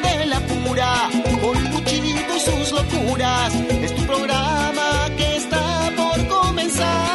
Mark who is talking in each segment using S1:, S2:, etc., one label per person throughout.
S1: De la pura, con Luchito y sus locuras. Es tu programa que está por comenzar.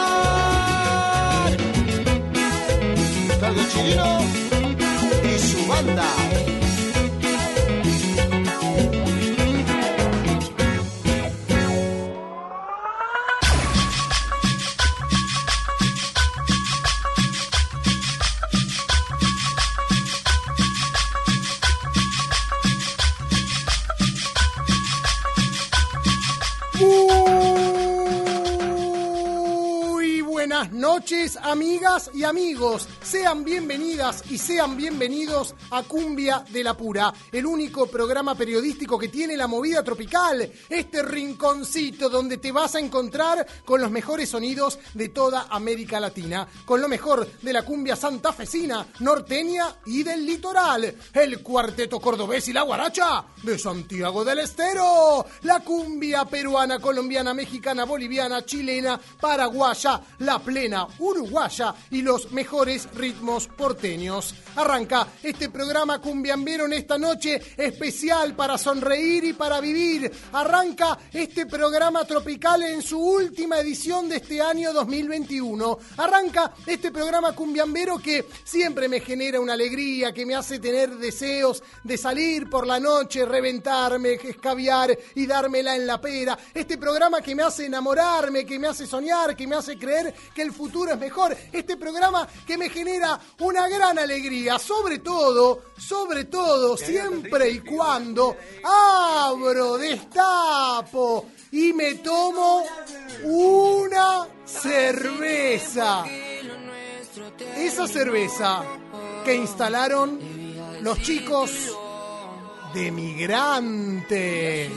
S2: Amigas y amigos. Sean bienvenidas y sean bienvenidos a Cumbia de la Pura, el único programa periodístico que tiene la movida tropical, este rinconcito donde te vas a encontrar con los mejores sonidos de toda América Latina, con lo mejor de la cumbia santafesina, norteña y del litoral, el cuarteto cordobés y la guaracha de Santiago del Estero, la cumbia peruana, colombiana, mexicana, boliviana, chilena, paraguaya, la plena, uruguaya y los mejores ritmos porteños. Arranca este programa cumbiambero en esta noche especial para sonreír y para vivir. Arranca este programa tropical en su última edición de este año 2021. Arranca este programa cumbiambero que siempre me genera una alegría, que me hace tener deseos de salir por la noche, reventarme, escabiar y dármela en la pera. Este programa que me hace enamorarme, que me hace soñar, que me hace creer que el futuro es mejor. Este programa que me genera una gran alegría, sobre todo, sobre todo, siempre y cuando abro, destapo y me tomo una cerveza. Esa cerveza que instalaron los chicos de migrantes.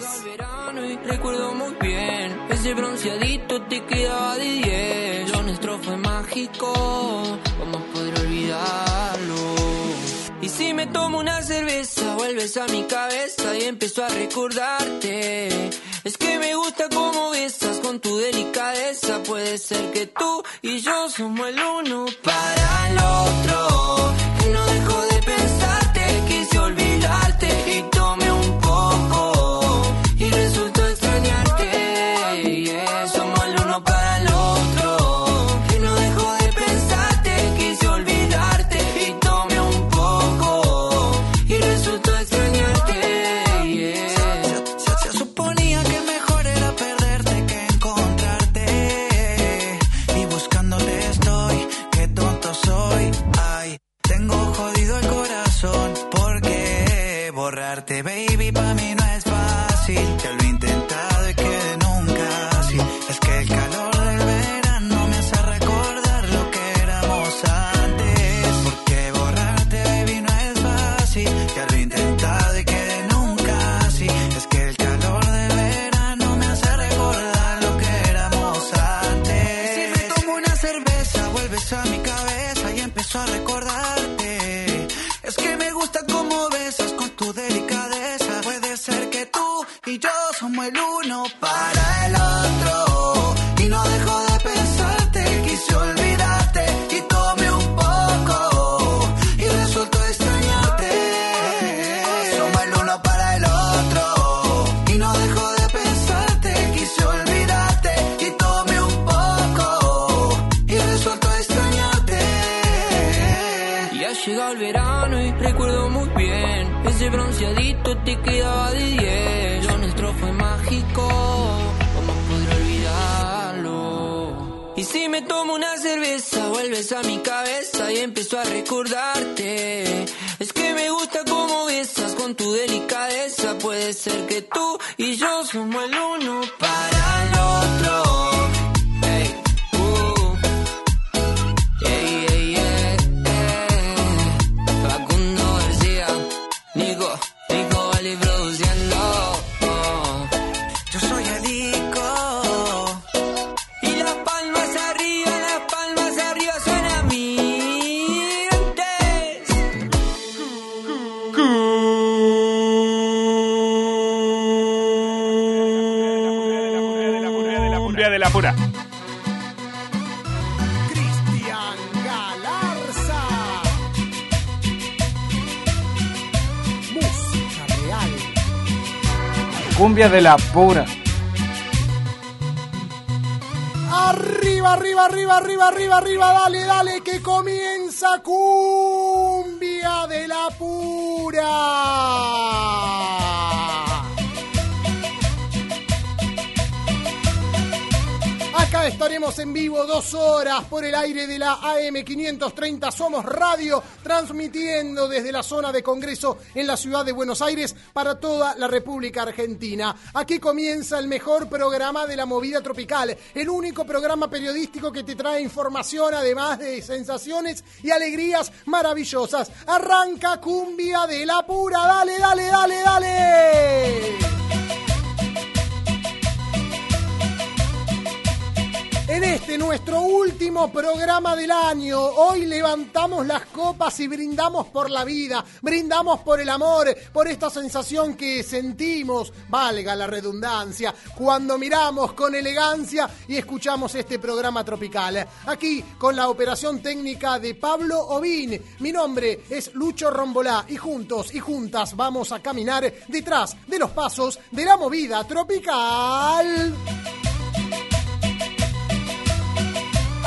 S3: recuerdo muy bien Ese bronceadito te quedaba de 10 Lo nuestro fue mágico ¿Cómo poder olvidarlo? Y si me tomo una cerveza Vuelves a mi cabeza y empiezo a recordarte Es que me gusta cómo besas con tu delicadeza Puede ser que tú y yo somos el uno para el otro no dejo de Quise olvidarte y tomé te quedaba de 10. Lo nuestro fue mágico, ¿cómo podré olvidarlo? Y si me tomo una cerveza, vuelves a mi cabeza y empiezo a recordarte. Es que me gusta cómo besas con tu delicadeza. Puede ser que tú y yo somos el uno para
S4: De la pura.
S2: Arriba, arriba, arriba, arriba, arriba, arriba, dale, dale, que comienza cumbia de la pura. Acá estaremos en vivo dos horas por el aire de la AM530 Somos Radio, transmitiendo desde la zona de Congreso en la ciudad de Buenos Aires para toda la República Argentina. Aquí comienza el mejor programa de la movida tropical, el único programa periodístico que te trae información además de sensaciones y alegrías maravillosas. Arranca cumbia de la pura, dale, dale, dale, dale. Este nuestro último programa del año, hoy levantamos las copas y brindamos por la vida, brindamos por el amor, por esta sensación que sentimos, valga la redundancia, cuando miramos con elegancia y escuchamos este programa tropical. Aquí con la operación técnica de Pablo Ovín. Mi nombre es Lucho Rombolá y juntos y juntas vamos a caminar detrás de los pasos de la movida tropical.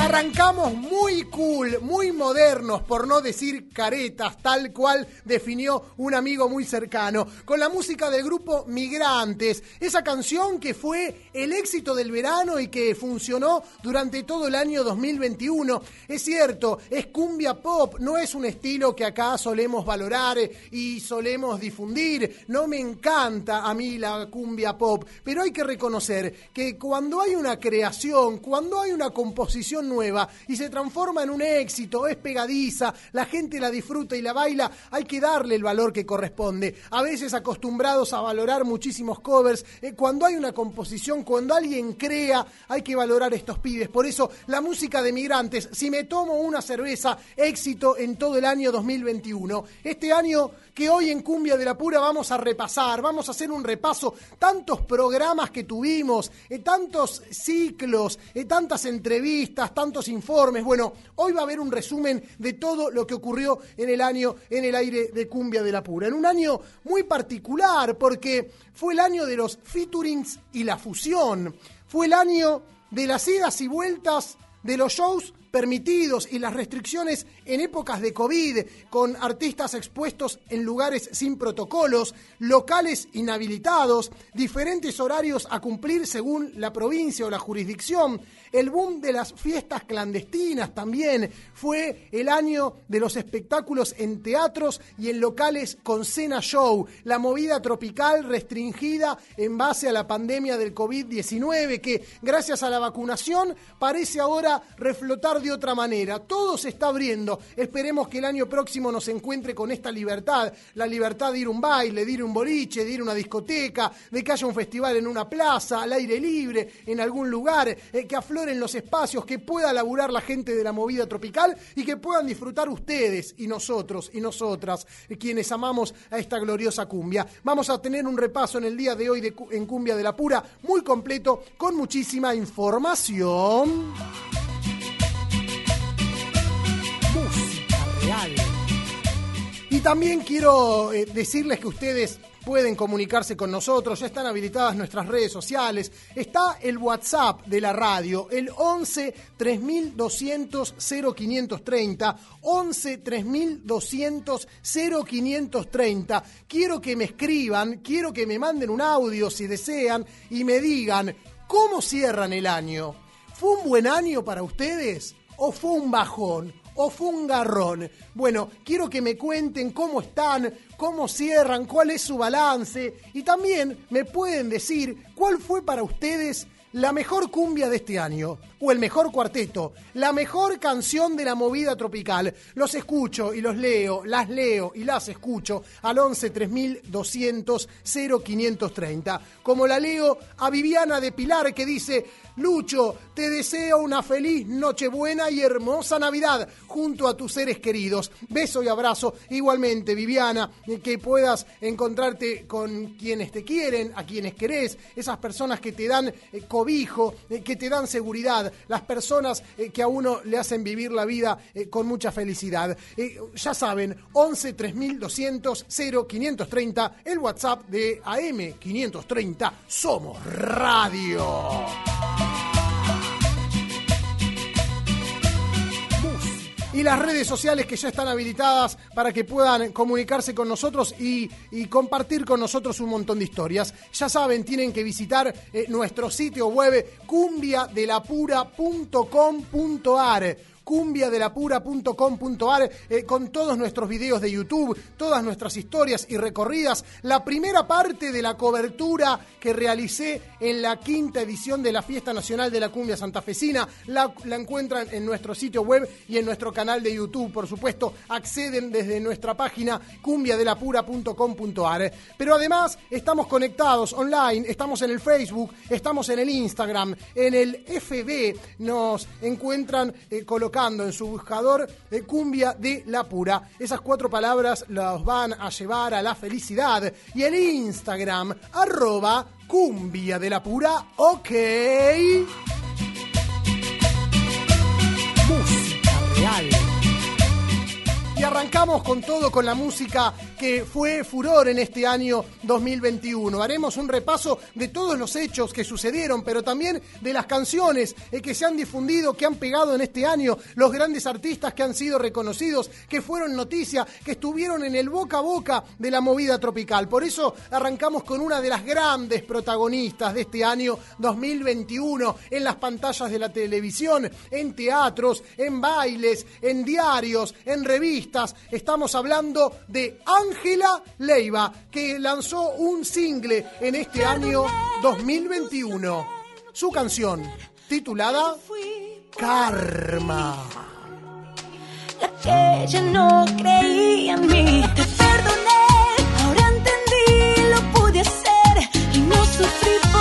S2: Arrancamos muy cool, muy modernos, por no decir caretas, tal cual definió un amigo muy cercano, con la música del grupo Migrantes, esa canción que fue el éxito del verano y que funcionó durante todo el año 2021. Es cierto, es cumbia pop, no es un estilo que acá solemos valorar y solemos difundir. No me encanta a mí la cumbia pop, pero hay que reconocer que cuando hay una creación, cuando hay una composición y se transforma en un éxito, es pegadiza, la gente la disfruta y la baila, hay que darle el valor que corresponde. A veces acostumbrados a valorar muchísimos covers, eh, cuando hay una composición, cuando alguien crea, hay que valorar estos pibes. Por eso la música de migrantes, si me tomo una cerveza, éxito en todo el año 2021. Este año que hoy en Cumbia de la Pura vamos a repasar, vamos a hacer un repaso, tantos programas que tuvimos, eh, tantos ciclos, eh, tantas entrevistas, tantos informes. Bueno, hoy va a haber un resumen de todo lo que ocurrió en el año en el aire de Cumbia de la Pura. En un año muy particular porque fue el año de los featurings y la fusión. Fue el año de las idas y vueltas de los shows permitidos y las restricciones en épocas de COVID, con artistas expuestos en lugares sin protocolos, locales inhabilitados, diferentes horarios a cumplir según la provincia o la jurisdicción. El boom de las fiestas clandestinas también fue el año de los espectáculos en teatros y en locales con cena show, la movida tropical restringida en base a la pandemia del COVID-19 que gracias a la vacunación parece ahora reflotar de otra manera. Todo se está abriendo. Esperemos que el año próximo nos encuentre con esta libertad, la libertad de ir a un baile, de ir a un boliche, de ir a una discoteca, de que haya un festival en una plaza, al aire libre, en algún lugar, eh, que afloren los espacios, que pueda laburar la gente de la movida tropical y que puedan disfrutar ustedes y nosotros y nosotras, eh, quienes amamos a esta gloriosa cumbia. Vamos a tener un repaso en el día de hoy de, en Cumbia de la Pura, muy completo, con muchísima información. Música real. Y también quiero eh, decirles que ustedes pueden comunicarse con nosotros, ya están habilitadas nuestras redes sociales, está el WhatsApp de la radio, el 11 3200 0530, 11 3200 0530. Quiero que me escriban, quiero que me manden un audio si desean y me digan cómo cierran el año. ¿Fue un buen año para ustedes o fue un bajón? ¿O fue un garrón? Bueno, quiero que me cuenten cómo están, cómo cierran, cuál es su balance y también me pueden decir cuál fue para ustedes la mejor cumbia de este año o el mejor cuarteto, la mejor canción de la movida tropical. Los escucho y los leo, las leo y las escucho al 11 3200 0530. Como la leo a Viviana de Pilar que dice, Lucho, te deseo una feliz Nochebuena y hermosa Navidad junto a tus seres queridos. Beso y abrazo. Igualmente, Viviana, que puedas encontrarte con quienes te quieren, a quienes querés, esas personas que te dan eh, cobijo, eh, que te dan seguridad, las personas eh, que a uno le hacen vivir la vida eh, con mucha felicidad. Eh, ya saben, 11 3200 0530, el WhatsApp de AM 530, Somos Radio. Y las redes sociales que ya están habilitadas para que puedan comunicarse con nosotros y, compartir con nosotros un montón de historias. Ya saben, tienen que visitar eh, nuestro sitio web cumbiadelapura.com.ar cumbiadelapura.com.ar eh, con todos nuestros videos de YouTube, todas nuestras historias y recorridas. La primera parte de la cobertura que realicé en la quinta edición de la Fiesta Nacional de la Cumbia Santafesina la, la encuentran en nuestro sitio web y en nuestro canal de YouTube. Por supuesto, acceden desde nuestra página cumbiadelapura.com.ar. Pero además estamos conectados online, estamos en el Facebook, estamos en el Instagram, en el FB nos encuentran eh, en su buscador de cumbia de la pura. Esas cuatro palabras los van a llevar a la felicidad. Y el Instagram, arroba cumbia de la pura, ok. Música real. Y arrancamos con todo con la música que fue furor en este año 2021. Haremos un repaso de todos los hechos que sucedieron, pero también de las canciones eh, que se han difundido, que han pegado en este año, los grandes artistas que han sido reconocidos, que fueron noticia, que estuvieron en el boca a boca de la movida tropical. Por eso arrancamos con una de las grandes protagonistas de este año 2021 en las pantallas de la televisión, en teatros, en bailes, en diarios, en revistas. Estamos hablando de Ángela Leiva, que lanzó un single en este año 2021. Su canción, titulada Karma.
S5: La que ya no creía en mí. Te perdoné, ahora entendí, lo pude hacer y no sufrí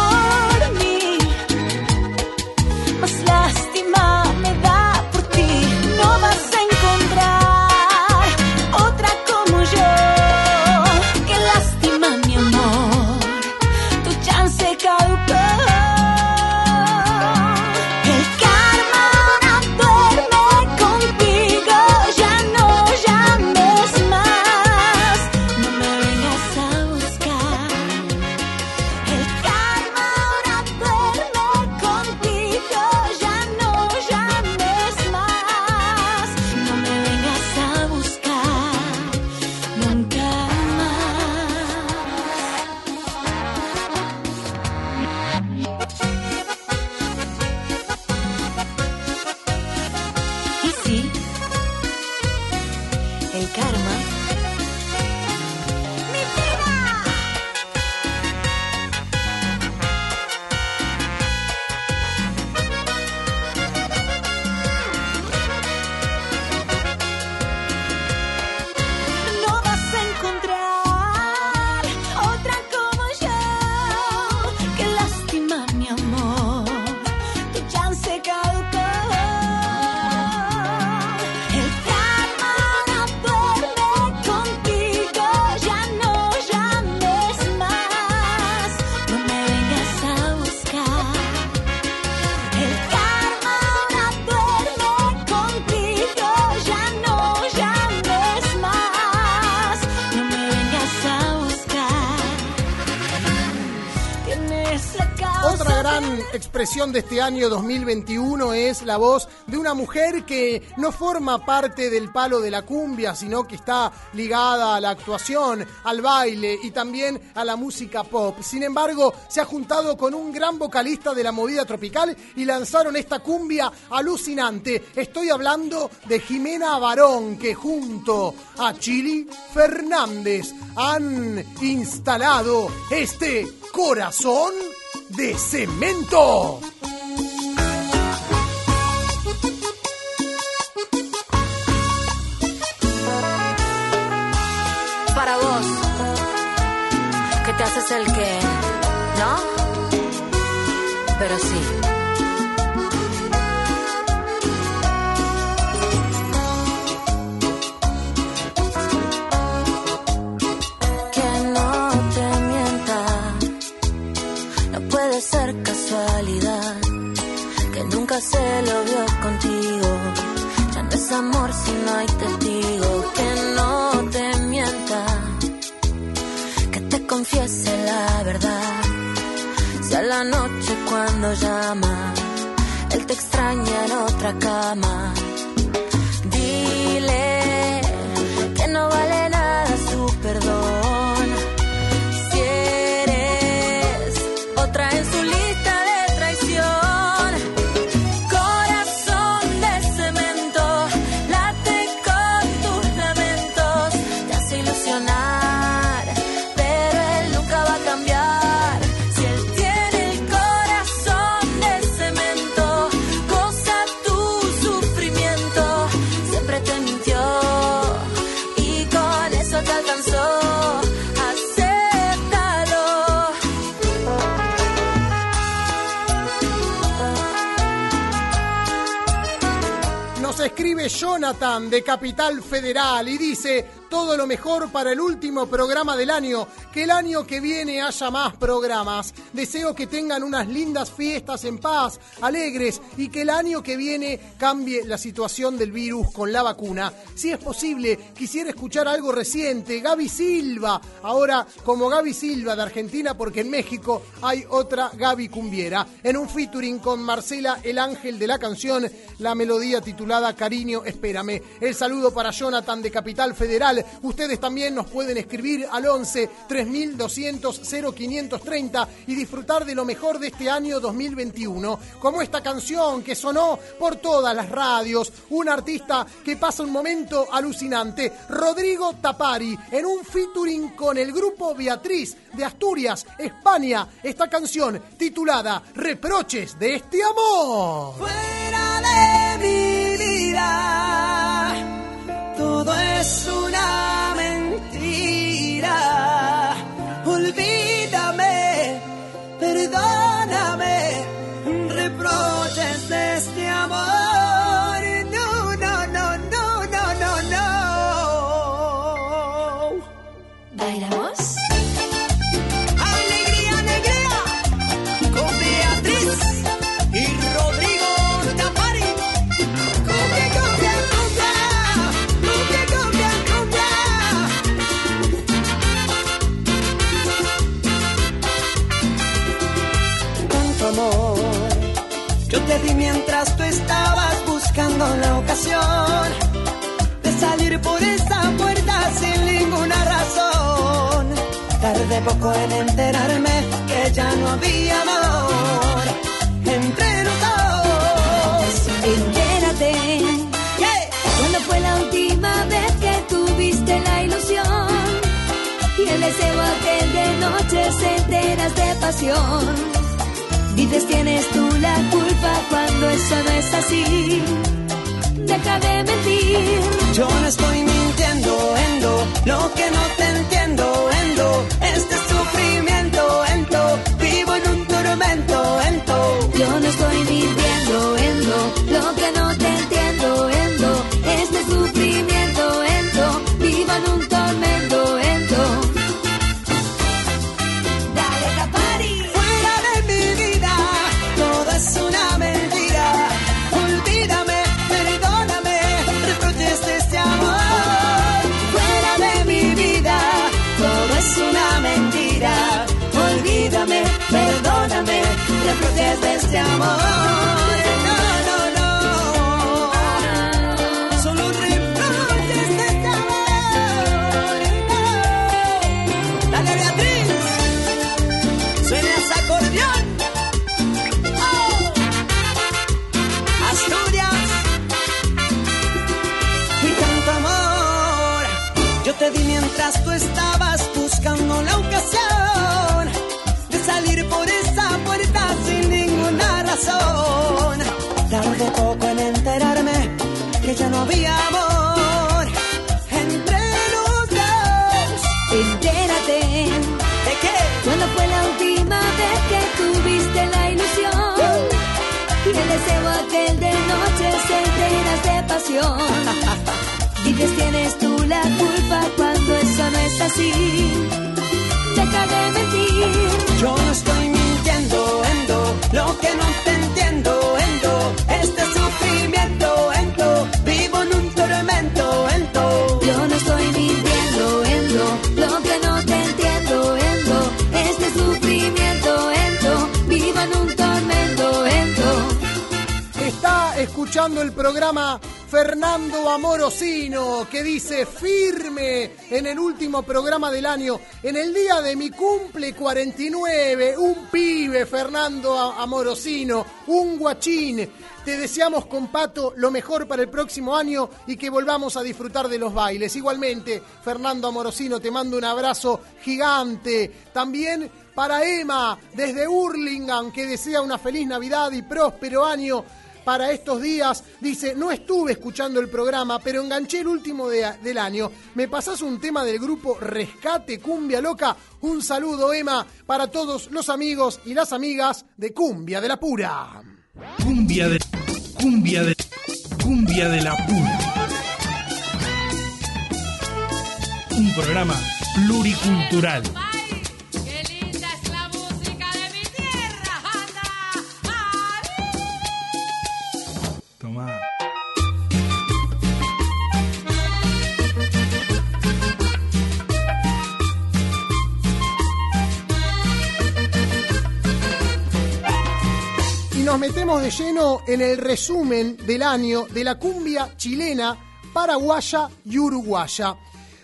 S2: expresión de este año 2021 es la voz de una mujer que no forma parte del palo de la cumbia, sino que está ligada a la actuación, al baile y también a la música pop. Sin embargo, se ha juntado con un gran vocalista de la movida tropical y lanzaron esta cumbia alucinante. Estoy hablando de Jimena Barón, que junto a Chili Fernández han instalado este corazón de cemento.
S6: Para vos, que te haces el que, ¿no? Pero sí. Nunca se lo vio contigo. Ya no es amor si no hay testigo. Que no te mienta, que te confiese la verdad. Si a la noche cuando llama, él te extraña en otra cama. Dile que no vale
S2: Jonathan de Capital Federal y dice todo lo mejor para el último programa del año. Que el año que viene haya más programas. Deseo que tengan unas lindas fiestas en paz, alegres y que el año que viene cambie la situación del virus con la vacuna. Si es posible, quisiera escuchar algo reciente. Gaby Silva, ahora como Gaby Silva de Argentina, porque en México hay otra Gaby Cumbiera. En un featuring con Marcela El Ángel de la canción, la melodía titulada Cariño, espérame. El saludo para Jonathan de Capital Federal. Ustedes también nos pueden escribir al 11 3200 0530 y disfrutar de lo mejor de este año 2021. Como esta canción que sonó por todas las radios, un artista que pasa un momento alucinante, Rodrigo Tapari, en un featuring con el grupo Beatriz de Asturias, España. Esta canción titulada Reproches de este amor.
S7: fuera. Todo es una mentira. Olvídame, perdóname, reproches de este amor. Poco en enterarme que ya no había amor entre los dos.
S8: Entérate.
S7: Yeah.
S8: ¿Cuándo fue la última vez que tuviste la ilusión? Y el deseo aquel de noches enteras de pasión. Dices tienes tú la culpa cuando eso no es así. Deja de mentir.
S7: Yo no estoy mintiendo, Endo, lo que no te entiendo, Endo, este sufrimiento, Endo, vivo en un tormento, Endo.
S8: Yo no estoy
S7: ninguna razón. Tardé poco en enterarme que ya no había amor entre los dos.
S8: Entérate,
S7: ¿De qué?
S8: ¿cuándo fue la última vez que tuviste la ilusión? Y el deseo aquel de noches enteras de pasión. Dices tienes tú la culpa cuando eso no es así. Deja de mentir.
S7: Yo no estoy lo que no te entiendo, Endo, este sufrimiento, Endo, vivo en un tormento, Endo.
S8: Yo no estoy mintiendo, Endo, lo que no te entiendo, Endo, este sufrimiento, Endo, vivo en un tormento, Endo.
S2: Está escuchando el programa Fernando Amorosino, que dice firme en el último programa del año, en el día de mi cumple 49, un pibe, Fernando Amorosino, un guachín. Te deseamos con Pato lo mejor para el próximo año y que volvamos a disfrutar de los bailes. Igualmente, Fernando Amorosino, te mando un abrazo gigante. También para Emma, desde Hurlingham, que desea una feliz Navidad y próspero año para estos días. Dice, no estuve escuchando el programa, pero enganché el último de- del año. ¿Me pasás un tema del grupo Rescate Cumbia Loca? Un saludo, Emma, para todos los amigos y las amigas de Cumbia de la Pura.
S9: Cumbia de. Cumbia de. Cumbia de la pura. Un programa pluricultural.
S2: Nos metemos de lleno en el resumen del año de la cumbia chilena, paraguaya y uruguaya.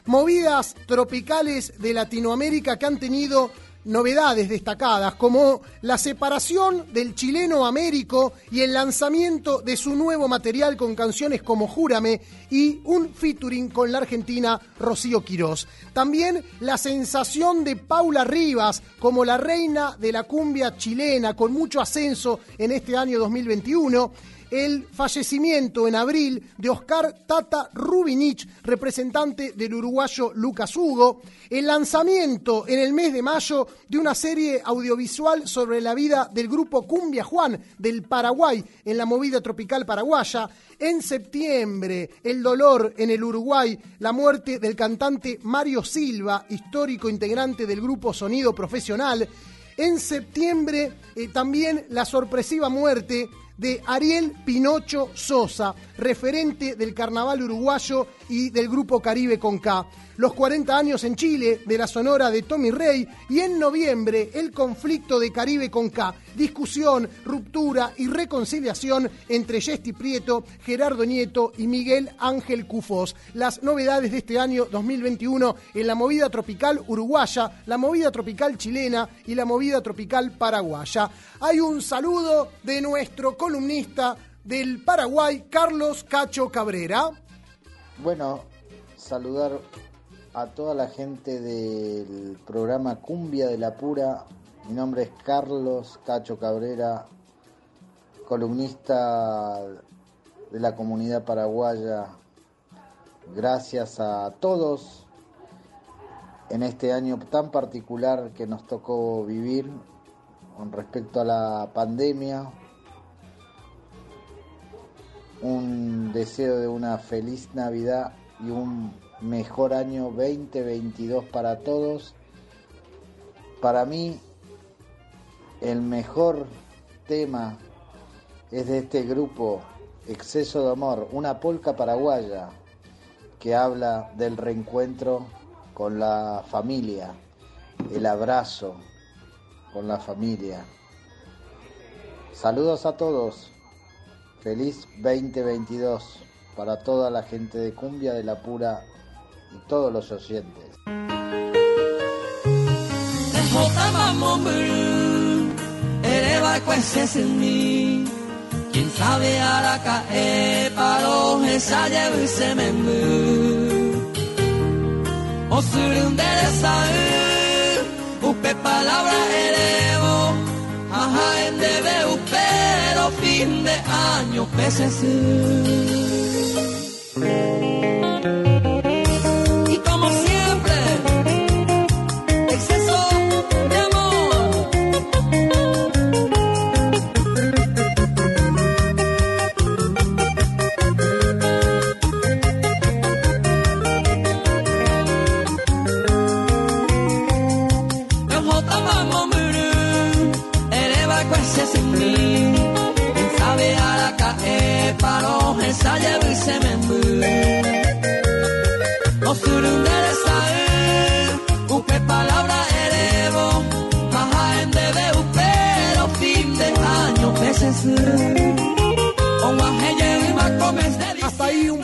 S2: Movidas tropicales de Latinoamérica que han tenido novedades destacadas como la separación del chileno Américo y el lanzamiento de su nuevo material con canciones como Júrame y un featuring con la argentina Rocío Quirós. También la sensación de Paula Rivas como la reina de la cumbia chilena con mucho ascenso en este año 2021 el fallecimiento en abril de Oscar Tata Rubinich, representante del uruguayo Lucas Hugo, el lanzamiento en el mes de mayo de una serie audiovisual sobre la vida del grupo Cumbia Juan del Paraguay en la movida tropical paraguaya, en septiembre el dolor en el Uruguay, la muerte del cantante Mario Silva, histórico integrante del grupo Sonido Profesional, en septiembre eh, también la sorpresiva muerte de Ariel Pinocho Sosa, referente del carnaval uruguayo y del grupo Caribe con K. Los 40 años en Chile de la sonora de Tommy Rey y en noviembre el conflicto de Caribe con K. Discusión, ruptura y reconciliación entre Yesti Prieto, Gerardo Nieto y Miguel Ángel Cufós. Las novedades de este año 2021 en la movida tropical uruguaya, la movida tropical chilena y la movida tropical paraguaya. Hay un saludo de nuestro columnista del Paraguay, Carlos Cacho Cabrera.
S10: Bueno, saludar a toda la gente del programa Cumbia de la Pura. Mi nombre es Carlos Cacho Cabrera, columnista de la comunidad paraguaya. Gracias a todos en este año tan particular que nos tocó vivir con respecto a la pandemia. Un deseo de una feliz Navidad y un mejor año 2022 para todos. Para mí, el mejor tema es de este grupo, Exceso de Amor, una polca paraguaya que habla del reencuentro con la familia, el abrazo con la familia. Saludos a todos. Feliz 2022 para toda la gente de Cumbia de la Pura y todos los oyentes.
S3: Quién sabe haraka e paro ensaya se me O surunderesa Upe palabra elevo Ajá en debe fin de año peces paro ensaye se me mu. Osurundere sae, upe palabra elevo. Maha en debe upero fin de año peces.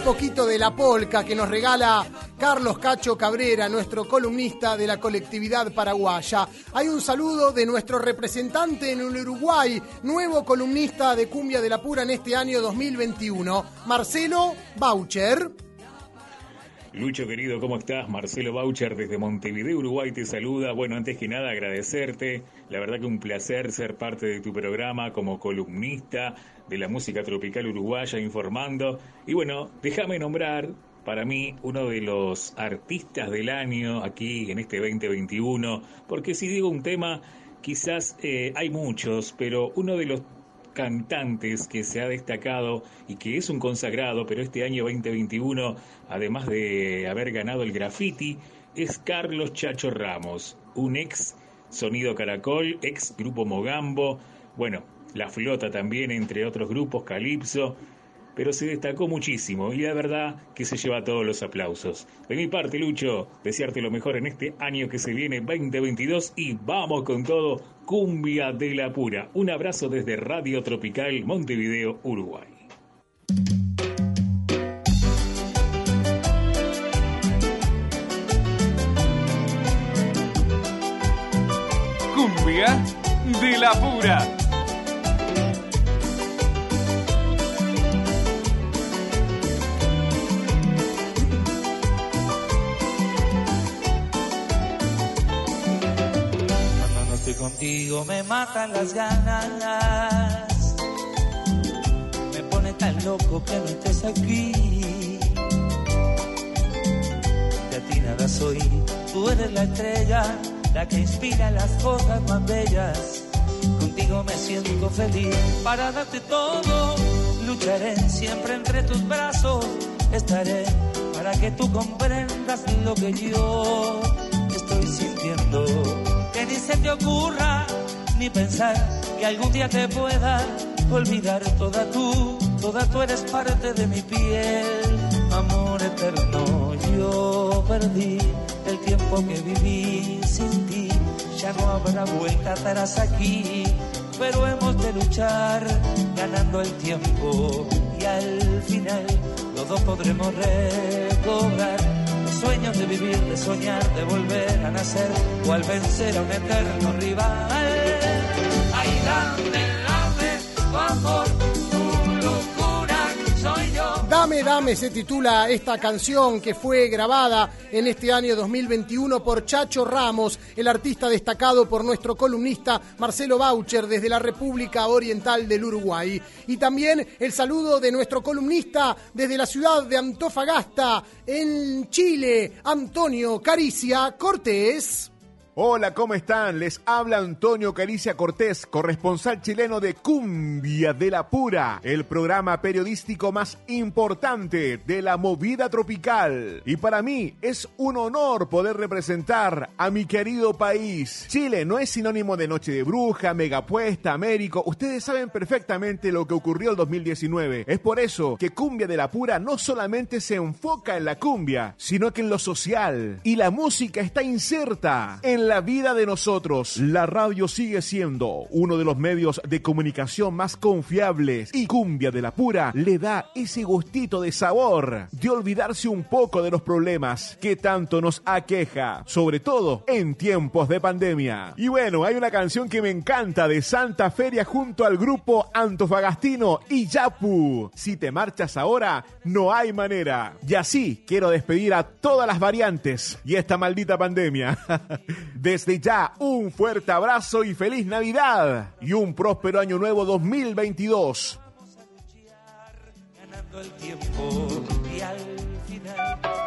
S2: Poquito de la polca que nos regala Carlos Cacho Cabrera, nuestro columnista de la colectividad paraguaya. Hay un saludo de nuestro representante en el Uruguay, nuevo columnista de Cumbia de la Pura en este año 2021, Marcelo Baucher.
S11: Lucho querido, ¿cómo estás? Marcelo Baucher desde Montevideo, Uruguay te saluda. Bueno, antes que nada agradecerte. La verdad que un placer ser parte de tu programa como columnista de la música tropical uruguaya informando. Y bueno, déjame nombrar para mí uno de los artistas del año aquí en este 2021, porque si digo un tema, quizás eh, hay muchos, pero uno de los cantantes que se ha destacado y que es un consagrado, pero este año 2021, además de haber ganado el graffiti, es Carlos Chacho Ramos, un ex Sonido Caracol, ex Grupo Mogambo, bueno, La Flota también, entre otros grupos, Calipso, pero se destacó muchísimo y la verdad que se lleva todos los aplausos. De mi parte, Lucho, desearte lo mejor en este año que se viene 2022 y vamos con todo, cumbia de la pura. Un abrazo desde Radio Tropical Montevideo, Uruguay.
S4: Cumbia de la pura.
S12: Contigo me matan las ganas. Me pone tan loco que no estés aquí. De ti nada soy, tú eres la estrella, la que inspira las cosas más bellas. Contigo me siento feliz para darte todo. Lucharé siempre entre tus brazos. Estaré para que tú comprendas lo que yo estoy sintiendo. Ni se te ocurra ni pensar que algún día te pueda olvidar toda tú. Toda tú eres parte de mi piel, amor eterno. Yo perdí el tiempo que viví sin ti. Ya no habrá vuelta atrás aquí, pero hemos de luchar ganando el tiempo y al final los dos podremos recobrar sueños de vivir, de soñar, de volver a nacer o al vencer a un eterno rival. Ahí dame, dame tu amor,
S2: dame se titula esta canción que fue grabada en este año 2021 por Chacho Ramos, el artista destacado por nuestro columnista Marcelo Baucher desde la República Oriental del Uruguay. Y también el saludo de nuestro columnista desde la ciudad de Antofagasta, en Chile, Antonio Caricia Cortés.
S13: Hola, ¿cómo están? Les habla Antonio Caricia Cortés, corresponsal chileno de Cumbia de la Pura, el programa periodístico más importante de la movida tropical. Y para mí es un honor poder representar a mi querido país. Chile no es sinónimo de Noche de Bruja, Megapuesta, Américo. Ustedes saben perfectamente lo que ocurrió el 2019. Es por eso que Cumbia de la Pura no solamente se enfoca en la cumbia, sino que en lo social. Y la música está inserta en la vida de nosotros. La radio sigue siendo uno de los medios de comunicación más confiables y Cumbia de la Pura le da ese gustito de sabor, de olvidarse un poco de los problemas que tanto nos aqueja, sobre todo en tiempos de pandemia. Y bueno, hay una canción que me encanta de Santa Feria junto al grupo Antofagastino y Yapu. Si te marchas ahora, no hay manera. Y así quiero despedir a todas las variantes y esta maldita pandemia. Desde ya, un fuerte abrazo y feliz Navidad y un próspero año nuevo 2022.
S14: ganando el tiempo y al final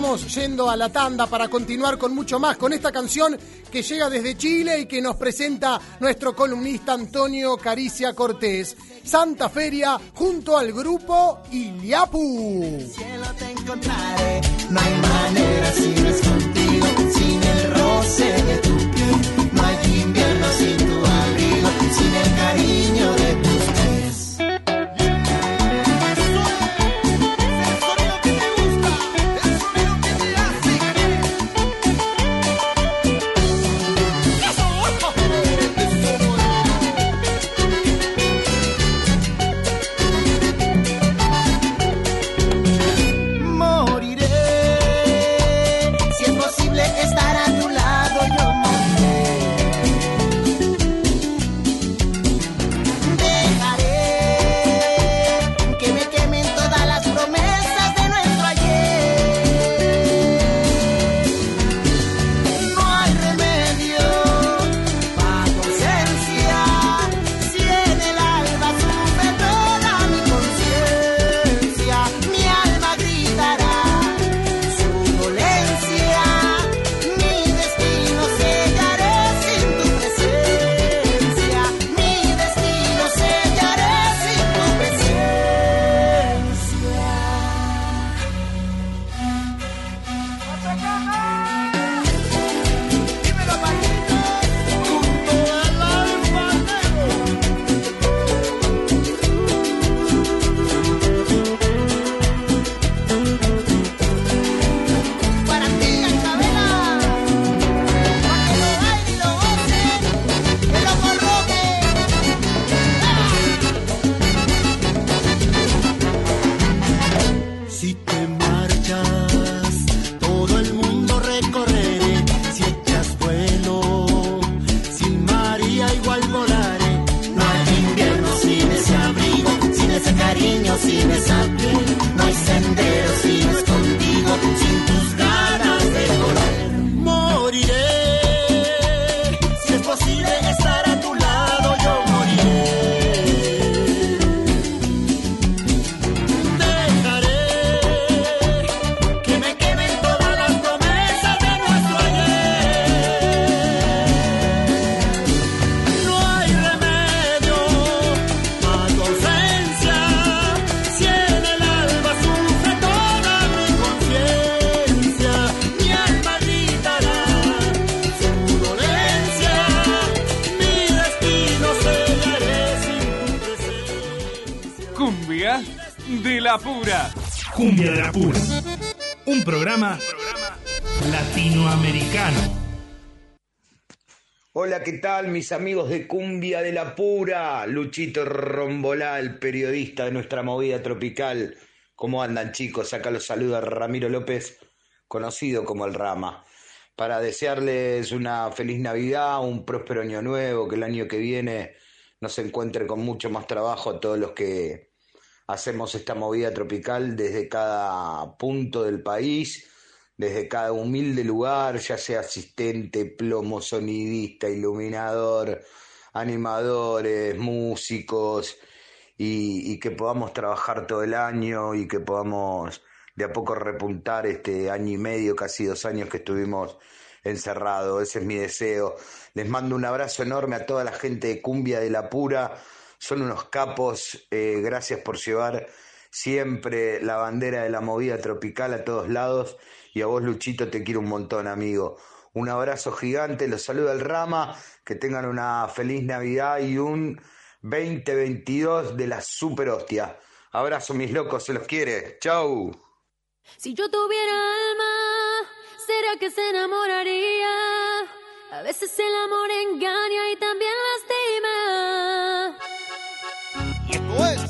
S2: vamos yendo a la tanda para continuar con mucho más, con esta canción que llega desde Chile y que nos presenta nuestro columnista Antonio Caricia Cortés. Santa Feria junto al grupo Iliapu.
S1: cielo te encontraré. No hay manera si no contigo, sin el roce de tu
S15: mis amigos de Cumbia de la Pura? Luchito Rombolá, el periodista de nuestra movida tropical. ¿Cómo andan chicos? Acá los saluda Ramiro López, conocido como el Rama, para desearles una feliz Navidad, un próspero año nuevo, que el año que viene nos encuentre con mucho más trabajo a todos los que hacemos esta movida tropical desde cada punto del país desde cada humilde lugar, ya sea asistente, plomo, sonidista, iluminador, animadores, músicos, y, que podamos trabajar todo el año y que podamos de a poco repuntar este año y medio, casi dos años que estuvimos encerrados. Ese es mi deseo. Les mando un abrazo enorme a toda la gente de Cumbia de la Pura. Son unos capos. eh, gracias por llevar siempre la bandera de la movida tropical a todos lados. Y a vos, Luchito, te quiero un montón, amigo. Un abrazo gigante, los saluda el Rama, que tengan una feliz Navidad y un 2022 de la super hostia. Abrazo mis locos, se los quiere. Chau.
S16: Si yo tuviera alma, ¿será que se enamoraría? A veces el amor engaña y también lastima.
S1: Y esto es.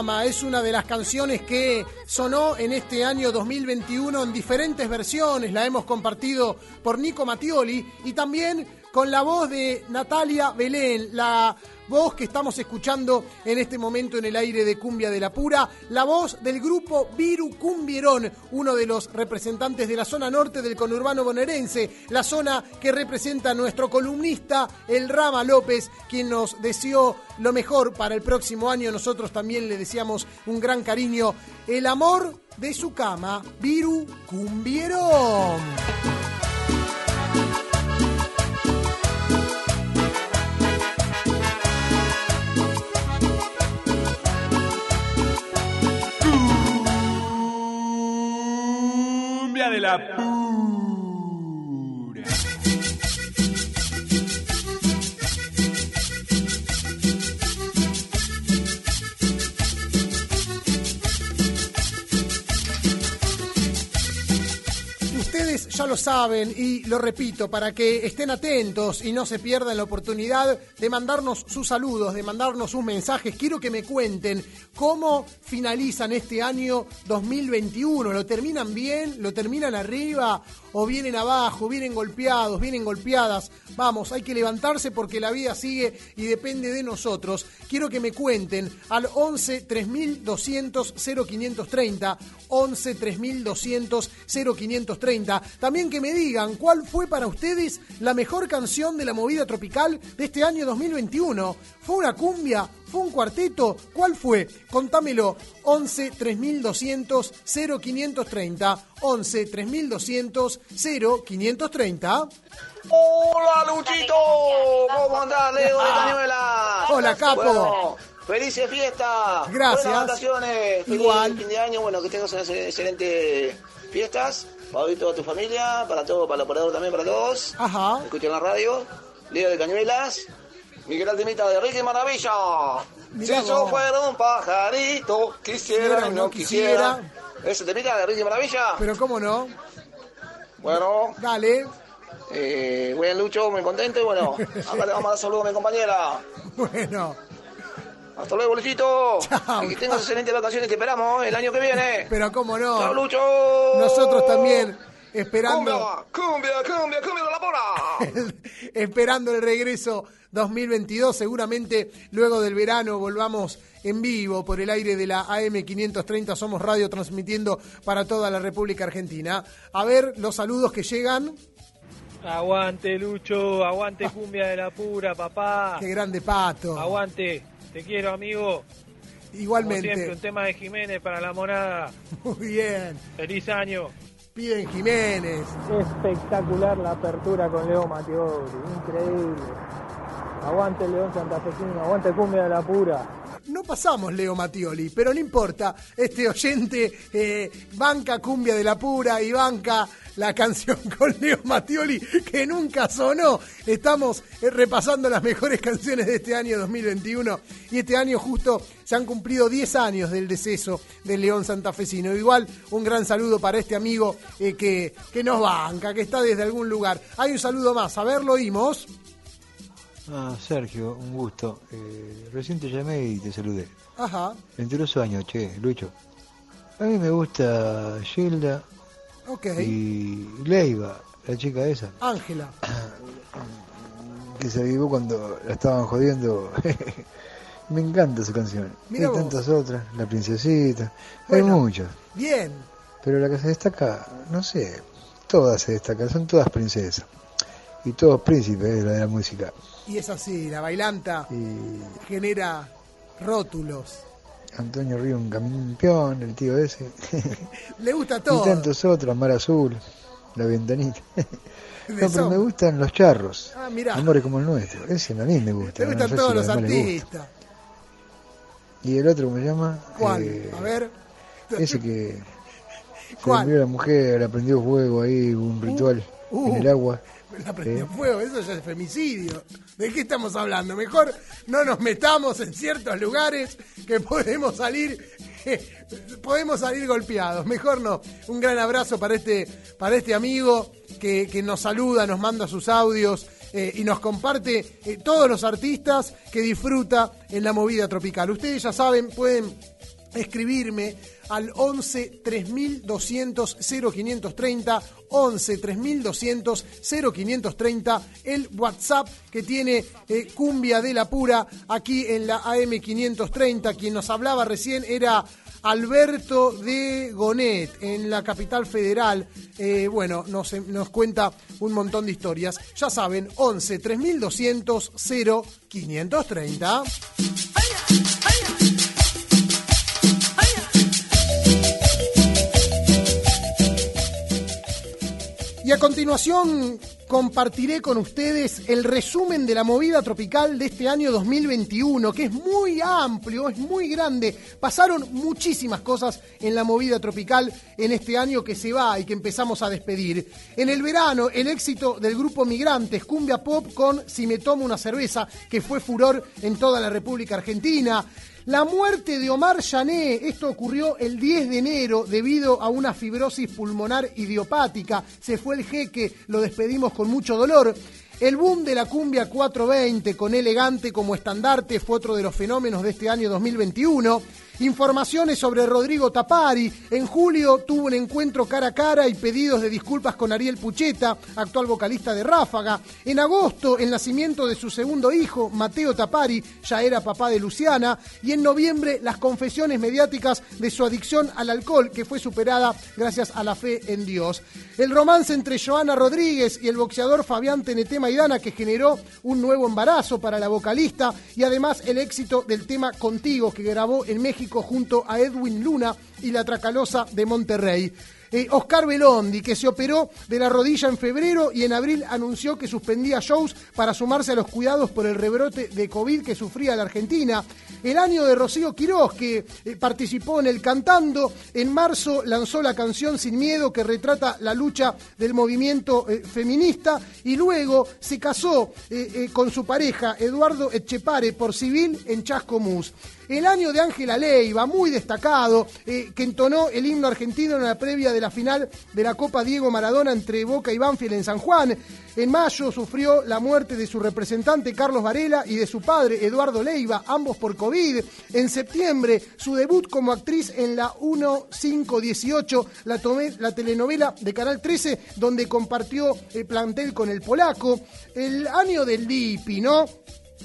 S16: Es una de
S2: las canciones que sonó en este año 2021 en diferentes versiones. La hemos compartido por Nico Mattioli y también con la voz de Natalia Belén, la voz que estamos escuchando en este momento en el aire de Cumbia de la Pura, la voz del grupo Viru Cumbierón, uno de los representantes de la zona norte del conurbano bonaerense, la zona que representa nuestro columnista, el Rama López, quien nos deseó lo mejor para el próximo año. Nosotros también le deseamos un gran cariño. El amor de su cama, Viru Cumbierón.
S4: Cumbia de la
S2: lo saben y lo repito para que estén atentos y no se pierdan la oportunidad de mandarnos sus saludos, de mandarnos sus mensajes. Quiero que me cuenten cómo finalizan este año 2021. ¿Lo terminan bien? ¿Lo terminan arriba? ¿O vienen abajo? ¿Vienen golpeados? ¿Vienen golpeadas? Vamos, hay que levantarse porque la vida sigue y depende de nosotros. Quiero que me cuenten al 11 3200 0530, 11 3200 0530. También que me digan cuál fue para ustedes la mejor canción de la movida tropical de este año 2021. ¿Fue una cumbia? ¿Fue un cuarteto? ¿Cuál fue? Contámelo. 11 3200 0530. 11 3200 0530.
S17: Hola Luchito, ¿cómo andás, Leo de Cañuela?
S2: Hola, capo.
S17: Bueno, felices fiestas.
S2: Gracias.
S17: Buenas vacaciones. Feliz
S2: Igual.
S17: fin de año, bueno, que tengas unas excelentes fiestas. Para toda tu familia, para todo, para el operador también, para todos.
S2: Ajá.
S17: Escuchen la radio. Leo de Cañuelas. Miguel Altemita de Ricky Maravilla.
S2: Mirá
S17: si yo fuera un pajarito, quisiera
S2: Quisiera,
S17: y
S2: no
S17: no quisiera. ¿Ese temita de Ricky Maravilla?
S2: Pero cómo no.
S17: Bueno.
S2: Dale.
S17: Eh, buen Lucho, muy contento y bueno, acá le vamos a dar saludos a mi compañera.
S2: Bueno.
S17: Hasta luego, Luchito. Y que tengas excelentes vacaciones, te esperamos el año que viene.
S2: Pero cómo no.
S17: Chao, Lucho.
S2: Nosotros también. esperando,
S17: Cumbia, cumbia, cumbia de la pura.
S2: esperando el regreso 2022. Seguramente luego del verano volvamos en vivo por el aire de la AM 530. Somos radio transmitiendo para toda la República Argentina. A ver los saludos que llegan.
S18: Aguante, Lucho, aguante cumbia de la pura, papá.
S2: Qué grande pato.
S18: Aguante, te quiero, amigo.
S2: Igualmente.
S18: Como siempre, un tema de Jiménez para la monada.
S2: Muy bien.
S18: Feliz año.
S2: Piden Jiménez.
S18: Espectacular la apertura con Leo Matteoli, increíble. Aguante León Santafesino, aguante cumbia de la pura.
S2: No pasamos Leo Mattioli, pero no importa. Este oyente eh, banca cumbia de la pura y banca la canción con Leo Mattioli que nunca sonó. Estamos eh, repasando las mejores canciones de este año 2021 y este año justo se han cumplido 10 años del deceso de León Santafesino. Igual un gran saludo para este amigo eh, que, que nos banca, que está desde algún lugar. Hay un saludo más, a ver, lo oímos.
S19: Ah, Sergio, un gusto. Eh, recién te llamé y te saludé.
S2: Ajá,
S19: Venturoso año, che, Lucho. A mí me gusta Gilda
S2: ok.
S19: y Leiva, la chica esa,
S2: Ángela.
S19: que se avivó cuando la estaban jodiendo. me encanta su canción.
S2: Mira
S19: Hay
S2: vos.
S19: tantas otras, La Princesita,
S2: Bueno.
S19: hay muchas.
S2: Bien.
S19: Pero la que se destaca, no sé, todas se destacan, son todas princesas. Y todos príncipes de la, de la música.
S2: Y es así, la bailanta
S19: Y
S2: genera rótulos.
S19: Antonio Río, un campeón, el tío ese.
S2: Le gusta
S19: y
S2: todo.
S19: tantos otros, Mar Azul, La Ventanita. No, pero me gustan los charros.
S2: Ah, mirá.
S19: Amores como el nuestro. Ese a mí me gusta. No
S2: gustan
S19: sé
S2: todos
S19: si
S2: los artistas.
S19: Y el otro, ¿cómo se llama?
S2: ¿Cuál?
S19: Eh,
S2: A ver.
S19: Ese que se
S2: ¿Cuál?
S19: murió la mujer, aprendió fuego ahí, un ritual
S2: uh.
S19: en el agua.
S2: La prendió fuego, eso ya es femicidio. ¿De qué estamos hablando? Mejor no nos metamos en ciertos lugares que podemos salir podemos salir golpeados. Mejor no. Un gran abrazo para este para este amigo que, que nos saluda, nos manda sus audios eh, y nos comparte eh, todos los artistas que disfruta en la movida tropical. Ustedes ya saben, pueden escribirme al 11 3200 0530 11 3200 0530 el WhatsApp que tiene eh, Cumbia de la Pura aquí en la AM 530 quien nos hablaba recién era Alberto de Gonet en la capital federal. Eh, bueno nos, nos cuenta un montón de historias. Ya saben 11 3200 0530 Y a continuación compartiré con ustedes el resumen de la movida tropical de este año 2021, que es muy amplio, es muy grande. Pasaron muchísimas cosas en la movida tropical en este año que se va y que empezamos a despedir. En el verano, el éxito del grupo Migrantes, Cumbia Pop con Si me tomo una cerveza, que fue furor en toda la República Argentina. La muerte de Omar Yané, esto ocurrió el 10 de enero debido a una fibrosis pulmonar idiopática. Se fue el jeque, lo despedimos con mucho dolor. El boom de la cumbia 420 con elegante como estandarte fue otro de los fenómenos de este año 2021. Informaciones sobre Rodrigo Tapari. En julio tuvo un encuentro cara a cara y pedidos de disculpas con Ariel Pucheta, actual vocalista de Ráfaga. En agosto, el nacimiento de su segundo hijo, Mateo Tapari, ya era papá de Luciana. Y en noviembre, las confesiones mediáticas de su adicción al alcohol, que fue superada gracias a la fe en Dios. El romance entre Joana Rodríguez y el boxeador Fabián Tenete Maidana, que generó un nuevo embarazo para la vocalista. Y además, el éxito del tema Contigo, que grabó en México junto a Edwin Luna y la Tracalosa de Monterrey. Eh, Oscar Belondi, que se operó de la rodilla en febrero y en abril anunció que suspendía shows para sumarse a los cuidados por el rebrote de COVID que sufría la Argentina. El año de Rocío Quirós, que eh, participó en el Cantando, en marzo lanzó la canción Sin Miedo, que retrata la lucha del movimiento eh, feminista, y luego se casó eh, con su pareja, Eduardo Echepare, por civil en Chascomús. El año de Ángela Leiva, muy destacado, eh, que entonó el himno argentino en la previa de la final de la Copa Diego Maradona entre Boca y Banfield en San Juan. En mayo sufrió la muerte de su representante Carlos Varela y de su padre Eduardo Leiva, ambos por COVID. En septiembre, su debut como actriz en la 1518, la, la telenovela de Canal 13, donde compartió el plantel con el polaco. El año del Dipi, ¿no?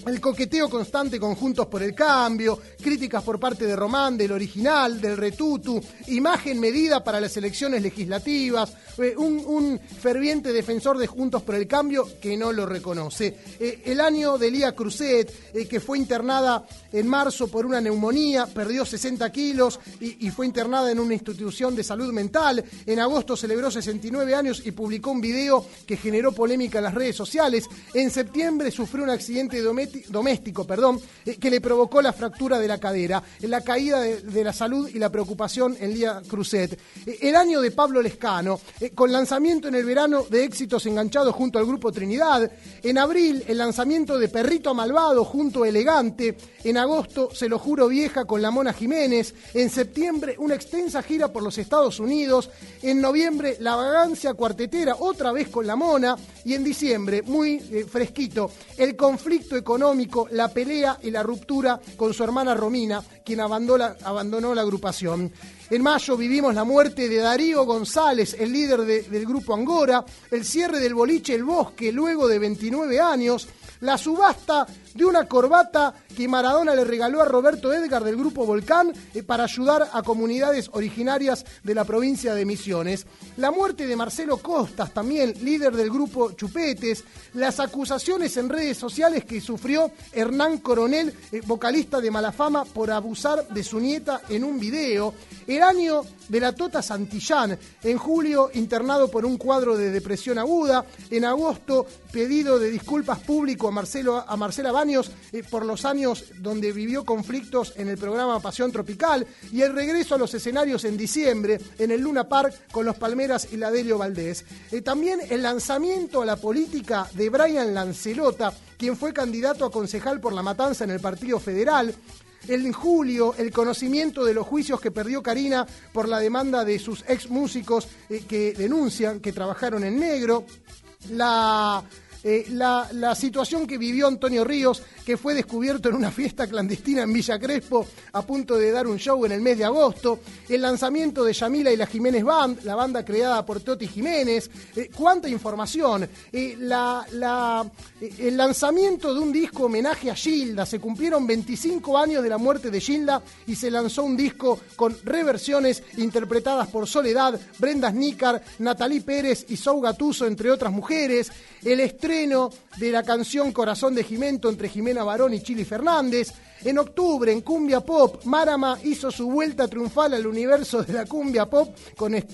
S2: El coqueteo constante con Juntos por el Cambio, críticas por parte de Román, del original, del retutu, imagen medida para las elecciones legislativas, eh, un, ferviente defensor de Juntos por el Cambio que no lo reconoce. Eh, el año de Lía Cruzet, eh, que fue internada en marzo por una neumonía, perdió 60 kilos y, fue internada en una institución de salud mental. En agosto celebró 69 años y publicó un video que generó polémica en las redes sociales. En septiembre sufrió un accidente dometi- doméstico perdón, eh, que le provocó la fractura de la cadera, la caída de, la salud y la preocupación en Lía Cruzet. Eh, El año de Pablo Lescano, eh, con lanzamiento en el verano de éxitos enganchados junto al grupo Trinidad. En abril, el lanzamiento de Perrito Malvado junto a Elegante. En agosto, Se lo juro vieja con la Mona Jiménez. En septiembre, una extensa gira por los Estados Unidos. En noviembre, La Vagancia Cuartetera, otra vez con la Mona. Y en diciembre, muy fresquito, el conflicto económico, la pelea y la ruptura con su hermana Romina, quien abandonó, la agrupación. En mayo vivimos la muerte de Darío González, el líder de- del grupo Angora, el cierre del boliche El Bosque luego de 29 años, la subasta de una corbata que Maradona le regaló a Roberto Edgar del grupo Volcán eh, para ayudar a comunidades originarias de la provincia de Misiones. La muerte de Marcelo Costas, también líder del grupo Chupetes. Las acusaciones en redes sociales que sufrió Hernán Coronel, eh, vocalista de Malafama, por abusar de su nieta en un video. El año de la Tota Santillán. En julio, internado por un cuadro de depresión aguda. En agosto, pedido de disculpas público a, Marcelo, a Marcela Baños eh, por los años donde vivió conflictos en el programa Pasión Tropical. Y el regreso a los escenarios en diciembre en el Luna Park con los Palmeras y la Delio Valdés. Eh, también el lanzamiento a la política de Brian Lancelota, quien fue candidato a concejal por la matanza en el Partido Federal. En julio, el conocimiento de los juicios que perdió Karina por la demanda de sus ex músicos eh, que denuncian que trabajaron en negro. La, eh, la, situación que vivió Antonio Ríos, que fue descubierto en una fiesta clandestina en Villa Crespo a punto de dar un show en el mes de agosto. El lanzamiento de Yamila y la Jiménez Band, la banda creada por Toti Jiménez. Eh, ¿Cuánta información? Eh, el lanzamiento de un disco homenaje a Gilda. Se cumplieron 25 años de la muerte de Gilda y se lanzó un disco con reversiones interpretadas por Soledad, Brenda Snícar, Natalie Pérez y Sou Gatuso, entre otras mujeres. El de la canción Corazón de Jimento entre Jimena Barón y Chili Fernández. En octubre, en Cumbia Pop, Marama hizo su vuelta triunfal al universo de la cumbia pop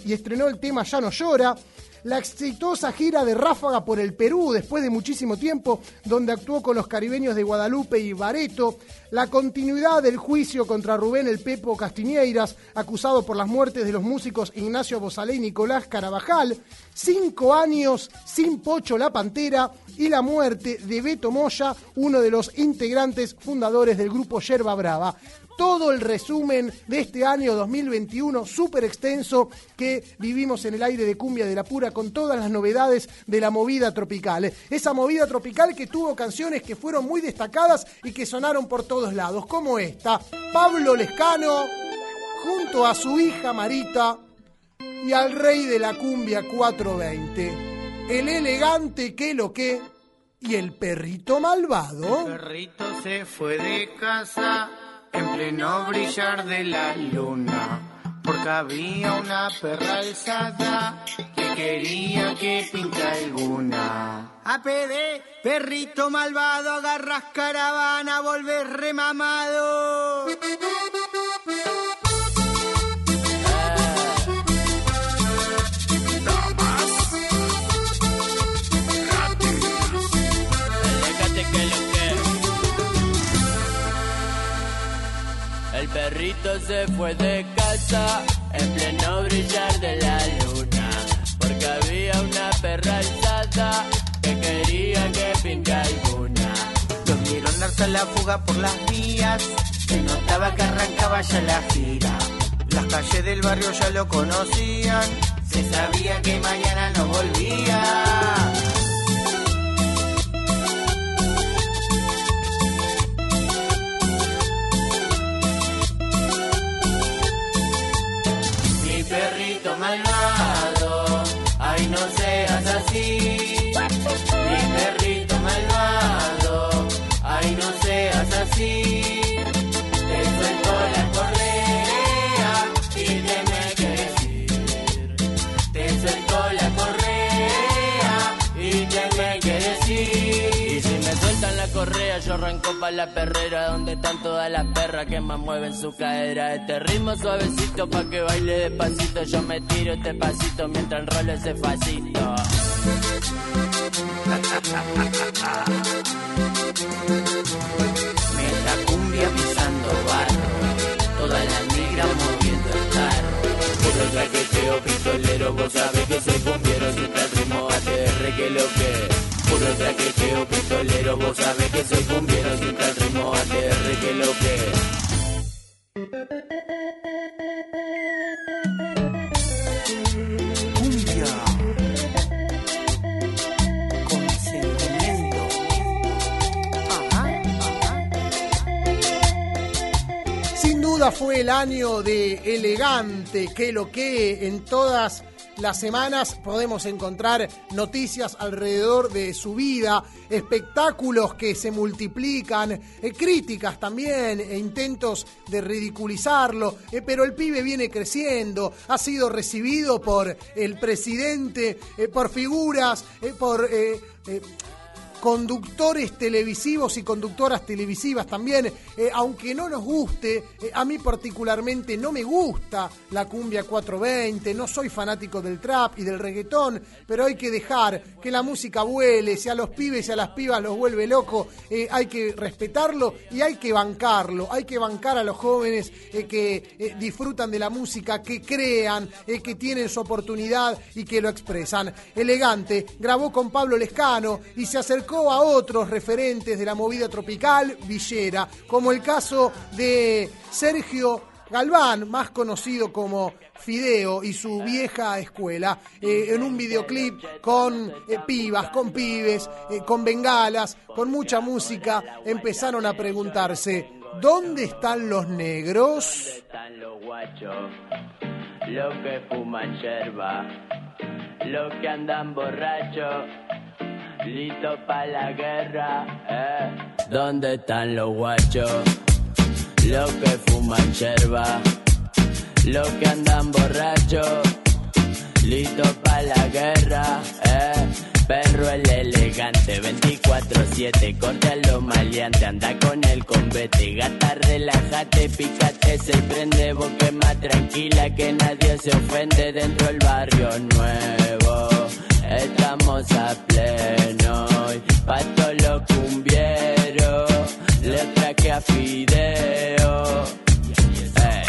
S2: y estrenó el tema Ya no llora. La exitosa gira de Ráfaga por el Perú después de muchísimo tiempo, donde actuó con los caribeños de Guadalupe y Bareto. La continuidad del juicio contra Rubén el Pepo Castiñeiras, acusado por las muertes de los músicos Ignacio Bosalé y Nicolás Carabajal. Cinco años sin Pocho la Pantera y la muerte de Beto Moya, uno de los integrantes fundadores del grupo Yerba Brava todo el resumen de este año 2021 súper extenso que vivimos en el aire de Cumbia de la Pura con todas las novedades de la movida tropical. Esa movida tropical que tuvo canciones que fueron muy destacadas y que sonaron por todos lados, como esta. Pablo Lescano junto a su hija Marita y al rey de la cumbia 420. El elegante que lo que y el perrito malvado.
S7: El perrito se fue de casa en pleno brillar de la luna, porque había una perra alzada que quería que pinta alguna. APD, perrito malvado, agarras caravana, volvés remamado.
S3: Se fue de casa en pleno brillar de la luna. Porque había una perra alzada que quería que pinte alguna.
S7: Los vieron harta la fuga por las vías, se notaba que arrancaba ya la gira. Las calles del barrio ya lo conocían, se sabía que mañana no volvía. Correa,
S20: yo arranco pa' la perrera donde están todas las perras que más mueven su cadera. Este ritmo suavecito pa' que baile despacito. Yo me tiro este pasito mientras enrolo ese facito.
S7: Meta cumbia pisando barro, toda la negra moviendo el tarro.
S20: Puro traqueteo pistolero, vos sabés que soy cumbiero, siempre el ritmo ATR que lo que. Puro traqueteo pistolero, vos sabés que soy cumbiero, siempre el ritmo ATR que lo que.
S7: Cumbia.
S2: Fue el año de elegante, que lo que en todas las semanas podemos encontrar noticias alrededor de su vida, espectáculos que se multiplican, eh, críticas también, e intentos de ridiculizarlo, eh, pero el pibe viene creciendo, ha sido recibido por el presidente, eh, por figuras, por... conductores televisivos y conductoras televisivas también, eh, aunque no nos guste, eh, a mí particularmente no me gusta la cumbia 420, no soy fanático del trap y del reggaetón, pero hay que dejar que la música vuele, si a los pibes y a las pibas los vuelve loco, eh, hay que respetarlo y hay que bancarlo, hay que bancar a los jóvenes que disfrutan de la música, que crean, que tienen su oportunidad y que lo expresan. Elegante grabó con Pablo Lescano y se acercó a otros referentes de la movida tropical villera, como el caso de Sergio Galván, más conocido como Fideo y su vieja escuela, eh, en un videoclip con eh, pibas, con pibes, eh, con bengalas, con mucha música, empezaron a preguntarse, ¿dónde están los negros?
S20: están los guachos? Que fuman yerba, los que andan borrachos, listos pa' la guerra, eh. ¿Dónde están los guachos? Los que fuman yerba, los que andan borrachos, listos pa' la guerra, eh. Perro el elegante, 24-7, corta lo maleante, anda con el combete, gata relájate, pícate, se prende, boque más tranquila que nadie se ofende dentro del barrio nuevo. Estamos a pleno y pa' todos los cumbieros, le traje a Fideo. Eh.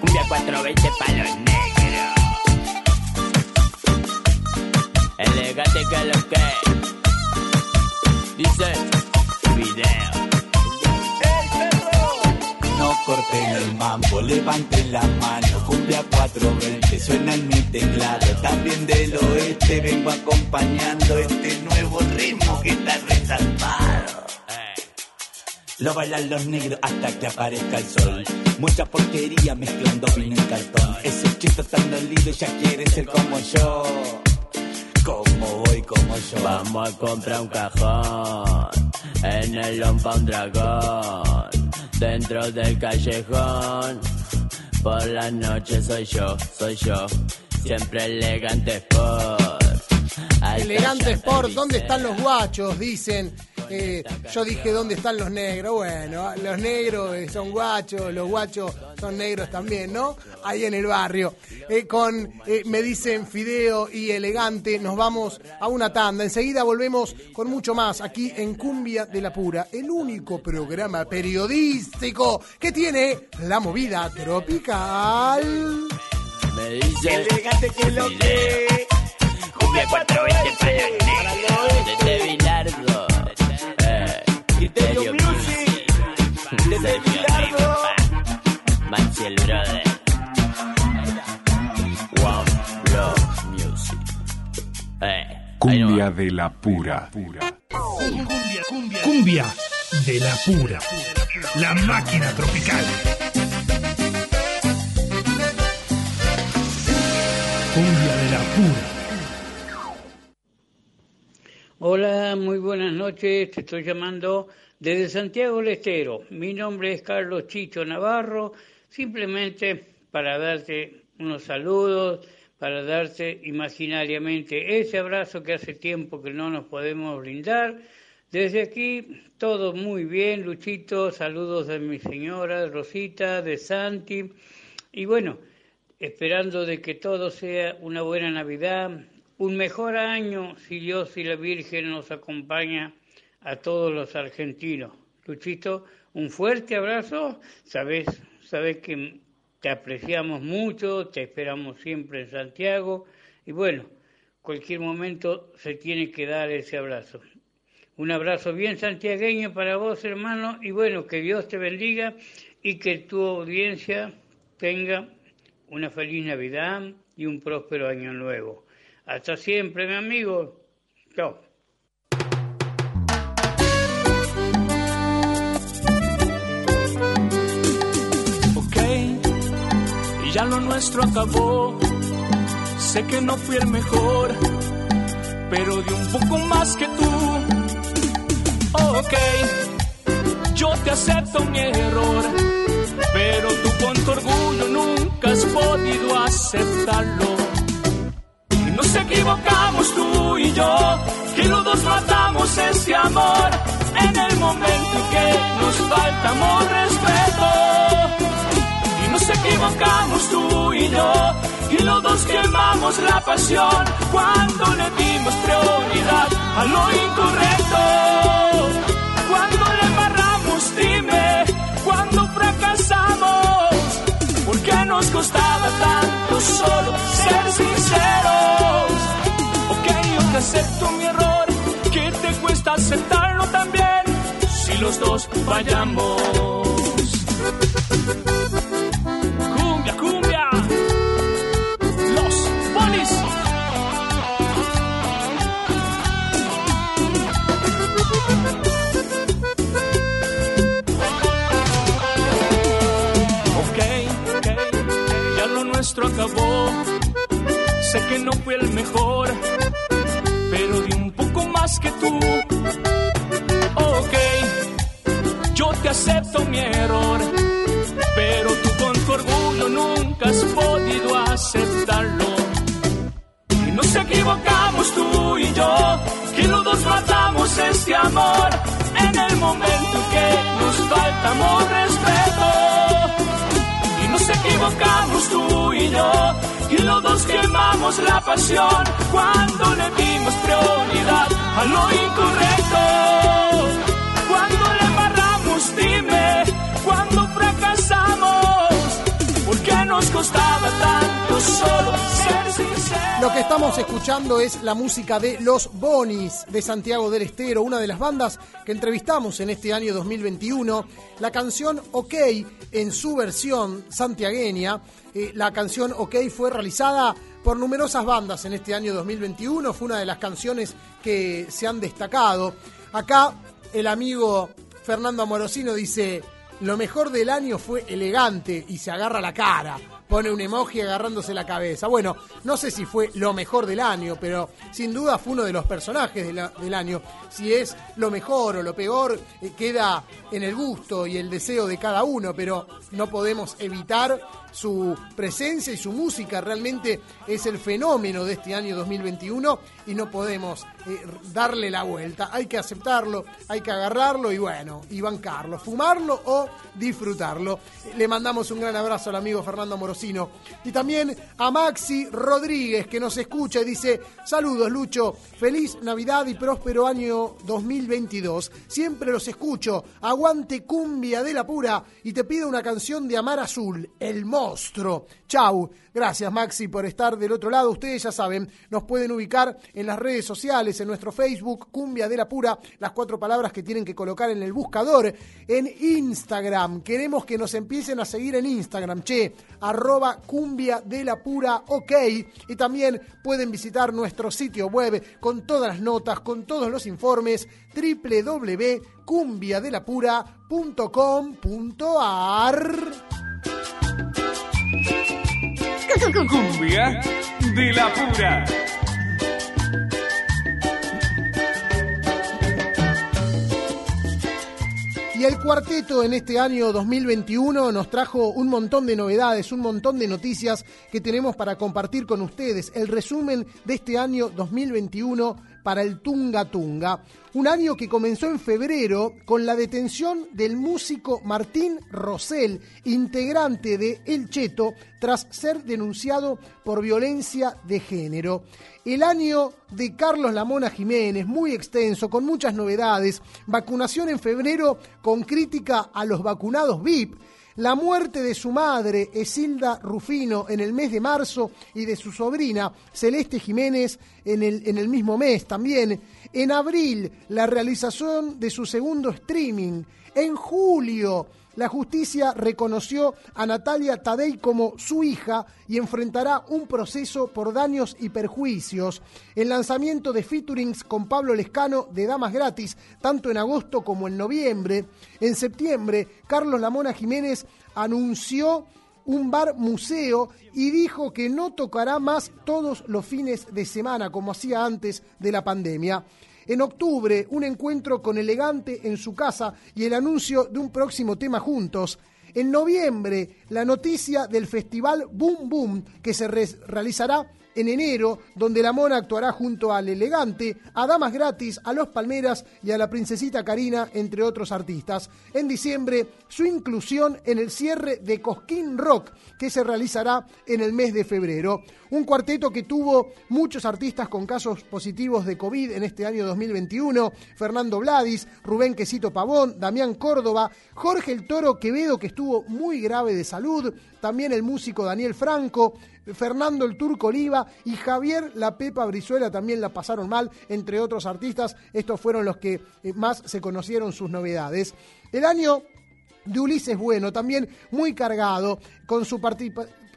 S20: Cumbia 420 pa' los negros. Elegante que lo que. Dice video.
S21: Corten el mambo, levanten la mano, cumbia 420, suena en mi teclado, también del oeste vengo acompañando este nuevo ritmo que está resaltado. Lo bailan los negros hasta que aparezca el sol. Mucha porquería mezclando vino en cartón. Ese chico tan dolido ya quiere ser como yo. Como voy, como yo.
S20: Vamos a comprar un cajón. En el lompa un dragón. Dentro del callejón. Por la noche soy yo, soy yo. Siempre elegante sport. Alta
S2: Elegante Sport, ¿dónde están los guachos? Dicen. Eh, yo dije, ¿dónde están los negros? Bueno, los negros son guachos, los guachos son negros también, ¿no? Ahí en el barrio. Eh, con, eh, me dicen Fideo y Elegante, nos vamos a una tanda. Enseguida volvemos con mucho más aquí en Cumbia de la Pura, el único programa periodístico que tiene la movida tropical.
S20: Me dice
S21: Elegante que lo que.
S20: Cumbia 420 para Criterio Music, Desde Bilardo, Maxiel Brother, Wow Bro Music. Eh,
S13: cumbia de la pura.
S5: Cumbia, cumbia, cumbia de la pura. La máquina tropical. Cumbia de la pura.
S22: Hola, muy buenas noches. Te estoy llamando desde Santiago del Estero. Mi nombre es Carlos Chicho Navarro. Simplemente para darte unos saludos, para darte imaginariamente ese abrazo que hace tiempo que no nos podemos brindar. Desde aquí, todo muy bien, Luchito. Saludos de mi señora, Rosita, de Santi. Y bueno, esperando de que todo sea una buena Navidad, un mejor año, si Dios y la Virgen nos acompaña a todos los argentinos. Luchito, un fuerte abrazo. Sabes, sabes que te apreciamos mucho, te esperamos siempre en Santiago y bueno, cualquier momento se tiene que dar ese abrazo. Un abrazo bien santiagueño para vos, hermano, y bueno, que Dios te bendiga y que tu audiencia tenga una feliz Navidad y un próspero año nuevo. Hasta siempre, mi amigo. Chao.
S23: ok, ya lo nuestro acabó. Sé que no fui el mejor, pero di un poco más que tú. Ok, yo te acepto mi error, pero tú con tu orgullo nunca has podido aceptarlo. Nos equivocamos tú y yo, que los dos matamos ese amor en el momento en que nos faltamos respeto. Y nos equivocamos tú y yo, y los dos quemamos la pasión cuando le dimos prioridad a lo incorrecto. Cuando le embarramos, dime, cuando fracasamos, ¿por qué nos costaba tanto solo ser sinceros? Ok, yo te acepto mi error, que te cuesta aceptarlo también, si los dos fallamos. Sé que no fui el mejor, pero di un poco más que tú. Ok, yo te acepto mi error, pero tú con tu orgullo nunca has podido aceptarlo. Y nos equivocamos tú y yo, que los dos matamos este amor en el momento en que nos faltamos respeto. Nos equivocamos tú y yo, y los dos quemamos la pasión cuando le dimos prioridad a lo incorrecto. Cuando le embarramos, dime, cuando fracasamos, ¿por qué nos tanto?
S2: Lo que estamos escuchando es la música de Los Bonis de Santiago del Estero, una de las bandas que entrevistamos en este año 2021. La canción OK en su versión santiagueña, eh, la canción OK fue realizada por numerosas bandas en este año 2021, fue una de las canciones que se han destacado. Acá el amigo Fernando Amorosino dice, lo mejor del año fue elegante y se agarra la cara. Pone un emoji agarrándose la cabeza. Bueno, no sé si fue lo mejor del año, pero sin duda fue uno de los personajes del año. Si es lo mejor o lo peor, eh, queda en el gusto y el deseo de cada uno, pero no podemos evitar su presencia y su música. Realmente es el fenómeno de este año 2021 y no podemos eh, darle la vuelta. Hay que aceptarlo, hay que agarrarlo y bueno, y bancarlo, fumarlo o disfrutarlo. Le mandamos un gran abrazo al amigo Fernando Morosino y también a Maxi Rodríguez que nos escucha y dice, saludos Lucho, feliz Navidad y próspero año 2022. Siempre los escucho, aguante cumbia de la pura y te pido una canción de Amar Azul, El Monstruo. Chau, gracias Maxi por estar del otro lado. Ustedes ya saben, nos pueden ubicar en las redes sociales, en nuestro Facebook, Cumbia de la Pura, las cuatro palabras que tienen que colocar en el buscador, en Instagram. Queremos que nos empiecen a seguir en Instagram, che, arroba cumbia de la pura ok. Y también pueden visitar nuestro sitio web con todas las notas, con todos los informes www.cumbiadelapura.com.ar
S4: Cumbia de la pura.
S2: Y el cuarteto en este año 2021 nos trajo un montón de novedades, un montón de noticias que tenemos para compartir con ustedes. El resumen de este año 2021 para el Tunga Tunga. Un año que comenzó en febrero con la detención del músico Martín Rosell, integrante de El Cheto, tras ser denunciado por violencia de género. El año de Carlos Lamona Jiménez, muy extenso, con muchas novedades. Vacunación en febrero con crítica a los vacunados VIP. La muerte de su madre, Esilda Rufino, en el mes de marzo y de su sobrina, Celeste Jiménez, en el, en el mismo mes también. En abril, la realización de su segundo streaming. En julio, la justicia reconoció a Natalia Tadei como su hija y enfrentará un proceso por daños y perjuicios. El lanzamiento de featurings con Pablo Lescano de Damas Gratis, tanto en agosto como en noviembre. En septiembre, Carlos Lamona Jiménez anunció un bar museo y dijo que no tocará más todos los fines de semana como hacía antes de la pandemia. En octubre, un encuentro con Elegante en su casa y el anuncio de un próximo tema juntos. En noviembre, la noticia del festival Boom Boom, que se re- realizará en enero, donde la mona actuará junto al Elegante, a Damas Gratis, a Los Palmeras y a la Princesita Karina, entre otros artistas. En diciembre, su inclusión en el cierre de Cosquín Rock, que se realizará en el mes de febrero. Un cuarteto que tuvo muchos artistas con casos positivos de COVID en este año 2021. Fernando Vladis, Rubén Quesito Pavón, Damián Córdoba, Jorge el Toro Quevedo, que estuvo muy grave de salud, también el músico Daniel Franco, Fernando el Turco Oliva y Javier La Pepa Brizuela también la pasaron mal, entre otros artistas. Estos fueron los que eh, más se conocieron sus novedades. El año de Ulises Bueno, también muy cargado, con su,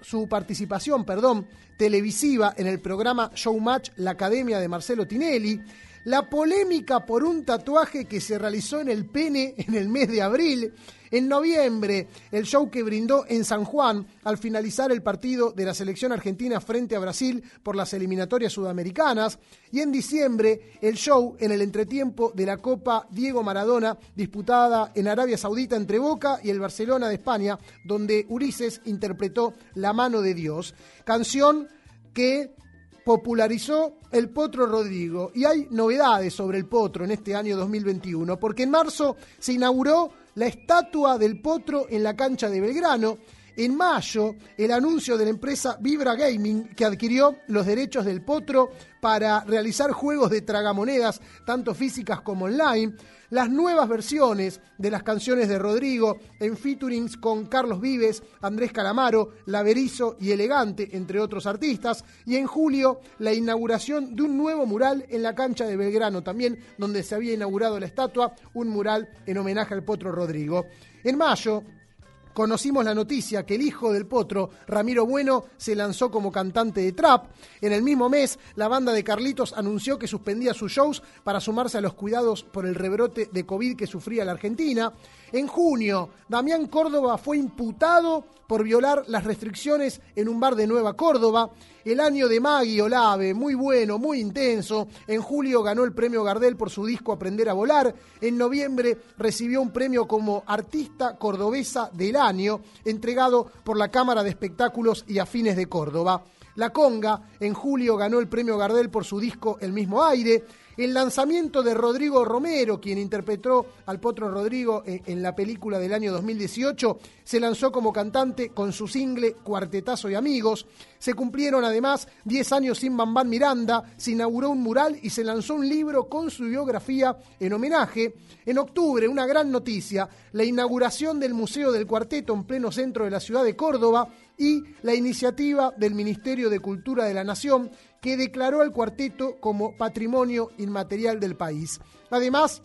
S2: su participación perdón, televisiva en el programa Showmatch La Academia de Marcelo Tinelli, la polémica por un tatuaje que se realizó en el pene en el mes de abril, en noviembre el show que brindó en San Juan al finalizar el partido de la selección argentina frente a Brasil por las eliminatorias sudamericanas, y en diciembre el show en el entretiempo de la Copa Diego Maradona disputada en Arabia Saudita entre Boca y el Barcelona de España, donde Ulises interpretó La mano de Dios, canción que popularizó el Potro Rodrigo. Y hay novedades sobre el Potro en este año 2021, porque en marzo se inauguró la estatua del Potro en la cancha de Belgrano. En mayo, el anuncio de la empresa Vibra Gaming, que adquirió los derechos del Potro para realizar juegos de tragamonedas, tanto físicas como online. Las nuevas versiones de las canciones de Rodrigo en featurings con Carlos Vives, Andrés Calamaro, Laverizo y Elegante, entre otros artistas. Y en julio, la inauguración de un nuevo mural en la cancha de Belgrano, también donde se había inaugurado la estatua, un mural en homenaje al Potro Rodrigo. En mayo, conocimos la noticia que el hijo del potro, Ramiro Bueno, se lanzó como cantante de trap. En el mismo mes, la banda de Carlitos anunció que suspendía sus shows para sumarse a los cuidados por el rebrote de COVID que sufría la Argentina. En junio, Damián Córdoba fue imputado por violar las restricciones en un bar de Nueva Córdoba. El año de Maggie Olave, muy bueno, muy intenso. En julio ganó el premio Gardel por su disco Aprender a Volar. En noviembre recibió un premio como Artista Cordobesa del Año, entregado por la Cámara de Espectáculos y Afines de Córdoba. La Conga en julio ganó el premio Gardel por su disco El mismo aire. El lanzamiento de Rodrigo Romero, quien interpretó al Potro Rodrigo en, en la película del año 2018, se lanzó como cantante con su single Cuartetazo y Amigos. Se cumplieron además 10 años sin Bambán Miranda, se inauguró un mural y se lanzó un libro con su biografía en homenaje. En octubre, una gran noticia, la inauguración del Museo del Cuarteto en pleno centro de la ciudad de Córdoba y la iniciativa del Ministerio de Cultura de la Nación que declaró al cuarteto como patrimonio inmaterial del país. Además,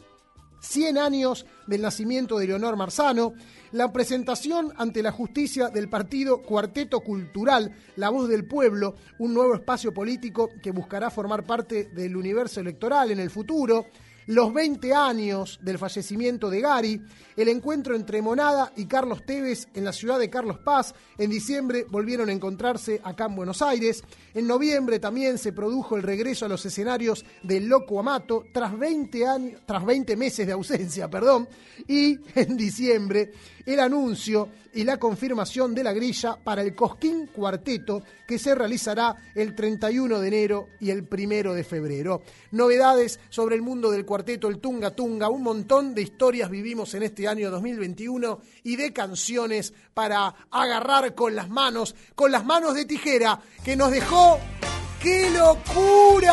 S2: 100 años del nacimiento de Leonor Marzano, la presentación ante la justicia del partido Cuarteto Cultural, La Voz del Pueblo, un nuevo espacio político que buscará formar parte del universo electoral en el futuro, los 20 años del fallecimiento de Gary, el encuentro entre Monada y Carlos Tevez en la ciudad de Carlos Paz. En diciembre volvieron a encontrarse acá en Buenos Aires. En noviembre también se produjo el regreso a los escenarios del Loco Amato tras 20, años, tras 20 meses de ausencia. Perdón. Y en diciembre el anuncio y la confirmación de la grilla para el Cosquín Cuarteto que se realizará el 31 de enero y el 1 de febrero. Novedades sobre el mundo del cuarteto El Tunga Tunga, un montón de historias vivimos en este año 2021 y de canciones para agarrar con las manos, con las manos de tijera que nos dejó ¡Qué locura!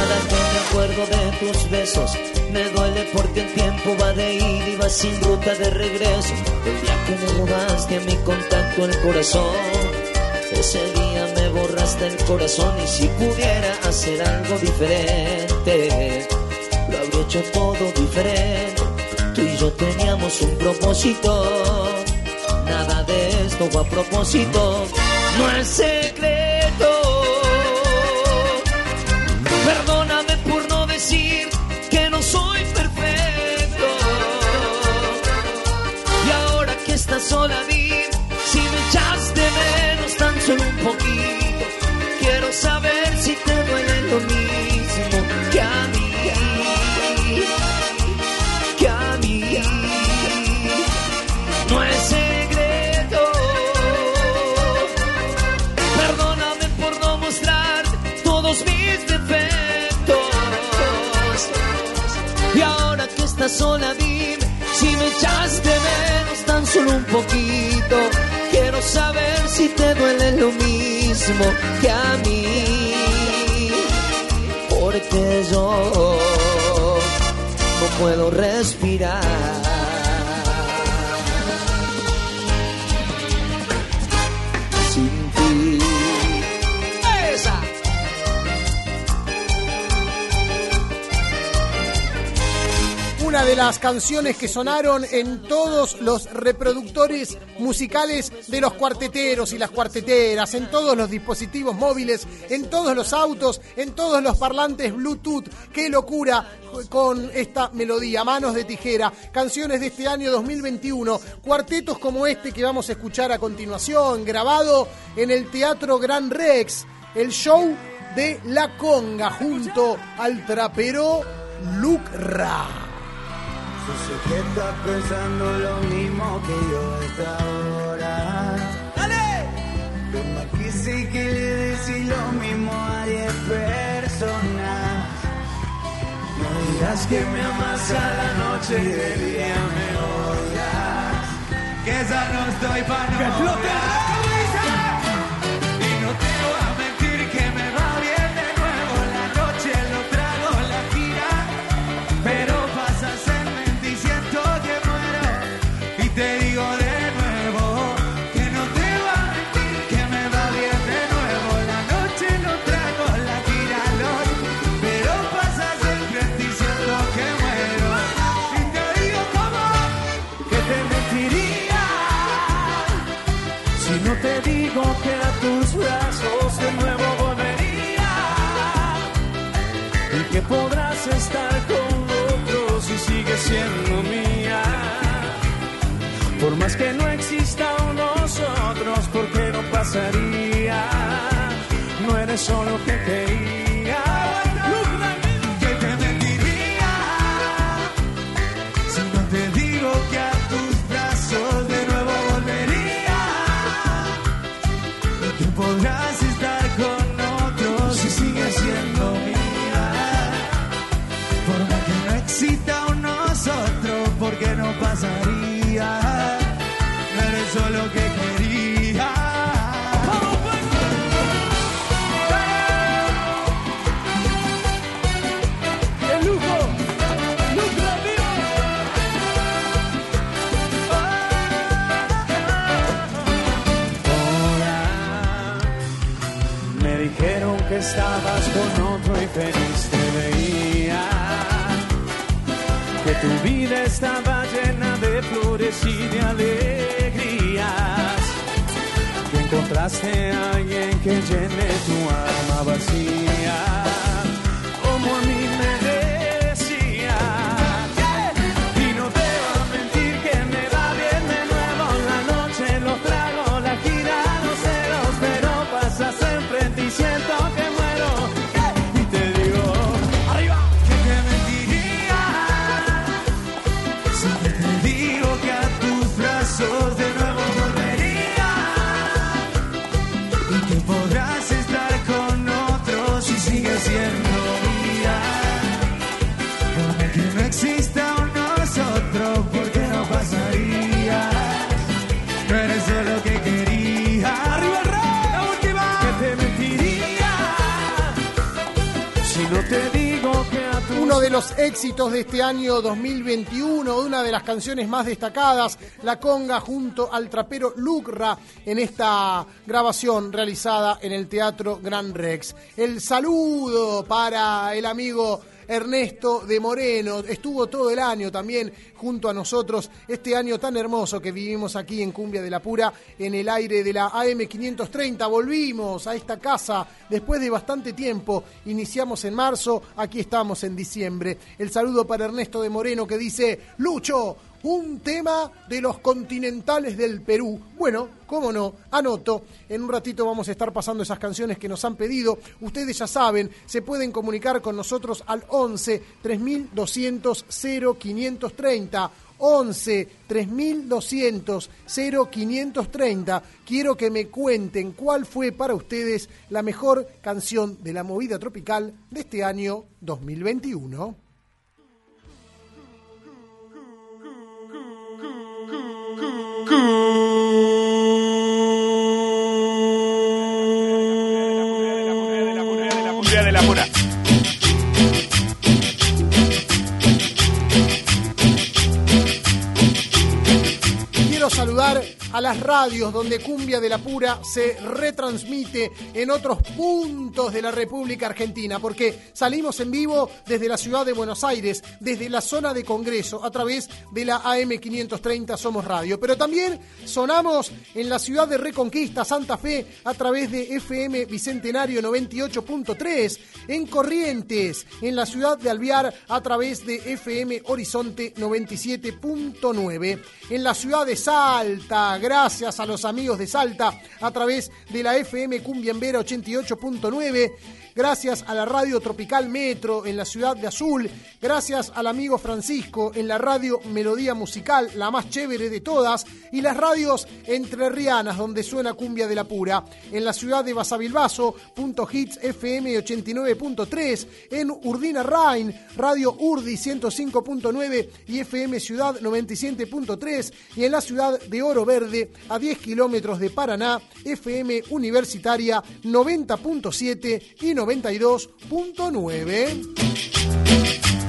S24: cada que me acuerdo de tus besos. Me duele porque el tiempo va de ida y va sin ruta de regreso. El día que me robaste a mi contacto el corazón. Ese día me borraste el corazón y si pudiera hacer algo diferente, lo habría hecho todo diferente. Tú y yo teníamos un propósito. Nada de esto fue a propósito. No es secreto. Poquito. Quiero saber si te duele lo mismo que a mí. Porque yo no puedo respirar.
S2: De las canciones que sonaron en todos los reproductores musicales de los cuarteteros y las cuarteteras, en todos los dispositivos móviles, en todos los autos, en todos los parlantes Bluetooth. ¡Qué locura! con esta melodía, Manos de Tijera, canciones de este año 2021, cuartetos como este que vamos a escuchar a continuación, grabado en el Teatro Gran Rex, el show de La Conga junto al trapero Lucra.
S25: Yo sé que estás pensando lo mismo que yo a esta hora. ¡Dale! Pero aquí sí que le decís lo mismo a 10 personas. No digas que me amas a la noche y de día me odias. Que esa no estoy para no Y pasaría. No eres solo que quería. Tu vida estaba llena de flores y de alegrías. Que encontraste a alguien que llene tu alma vacía. Como a mí los
S2: éxitos de este año 2021, una de las canciones más destacadas, La Conga junto al trapero Lucra en esta grabación realizada en el Teatro Gran Rex. El saludo para el amigo Ernesto de Moreno, estuvo todo el año también junto a nosotros, este año tan hermoso que vivimos aquí en Cumbia de la Pura, en el aire de la AM530. Volvimos a esta casa después de bastante tiempo, iniciamos en marzo, aquí estamos en diciembre. El saludo para Ernesto de Moreno que dice, Lucho, un tema de los continentales del Perú. Bueno, cómo no, anoto. En un ratito vamos a estar pasando esas canciones que nos han pedido. Ustedes ya saben, se pueden comunicar con nosotros al 11 3200 0530. 11 3200 0530. Quiero que me cuenten cuál fue para ustedes la mejor canción de la movida tropical de este año 2021.
S4: Cumbia
S2: las radios donde Cumbia de la Pura se retransmite en otros puntos de la República Argentina, porque salimos en vivo desde la ciudad de Buenos Aires, desde la zona de Congreso, a través de la AM530 Somos Radio. Pero también sonamos en la ciudad de Reconquista, Santa Fe, a través de FM Bicentenario 98.3, en Corrientes, en la ciudad de Alvear, a través de FM Horizonte 97.9, en la ciudad de Salta, gracias a los amigos de Salta a través de la FM Cumbiambera 88.9. Gracias a la radio Tropical Metro en la ciudad de Azul. Gracias al amigo Francisco en la radio Melodía Musical, la más chévere de todas. Y las radios entrerrianas donde suena Cumbia de la Pura. En la ciudad de Basavilbaso, punto hits FM 89.3. En Urdina Rain, radio Urdi 105.9 y FM Ciudad 97.3. Y en la ciudad de Oro Verde, a 10 kilómetros de Paraná, FM Universitaria 90.7 y 92.9.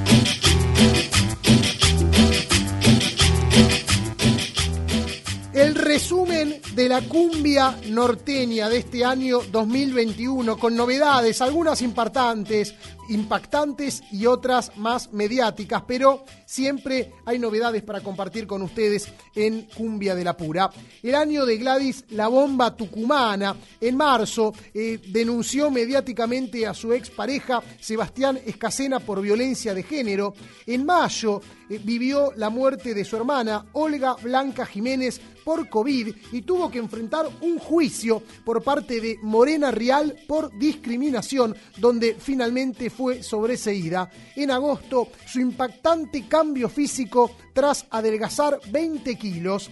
S2: El resumen de la cumbia norteña de este año 2021 con novedades, algunas impactantes, impactantes y otras más mediáticas, pero siempre hay novedades para compartir con ustedes en Cumbia de la Pura. El año de Gladys La Bomba Tucumana, en marzo, eh, denunció mediáticamente a su expareja Sebastián Escacena por violencia de género. En mayo vivió la muerte de su hermana Olga Blanca Jiménez por COVID y tuvo que enfrentar un juicio por parte de Morena Real por discriminación, donde finalmente fue sobreseída. En agosto, su impactante cambio físico tras adelgazar 20 kilos.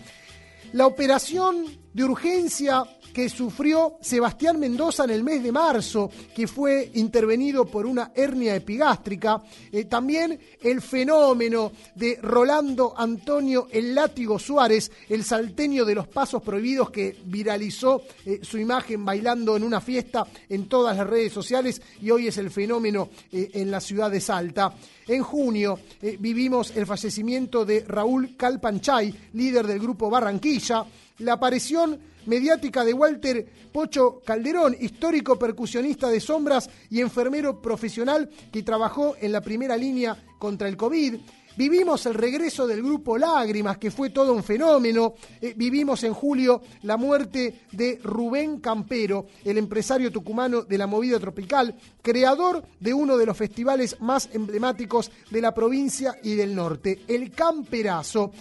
S2: La operación de urgencia que sufrió Sebastián Mendoza en el mes de marzo, que fue intervenido por una hernia epigástrica. Eh, también el fenómeno de Rolando Antonio El Látigo Suárez, el salteño de los pasos prohibidos que viralizó eh, su imagen bailando en una fiesta en todas las redes sociales y hoy es el fenómeno eh, en la ciudad de Salta. En junio vivimos el fallecimiento de Raúl Calpanchay, líder del grupo Barranquilla. La aparición mediática de Walter Pocho Calderón, histórico percusionista de sombras y enfermero profesional que trabajó en la primera línea contra el COVID. Vivimos el regreso del grupo Lágrimas, que fue todo un fenómeno. Eh, vivimos en julio la muerte de Rubén Campero, el empresario tucumano de la movida tropical, creador de uno de los festivales más emblemáticos de la provincia y del norte, el Camperazo.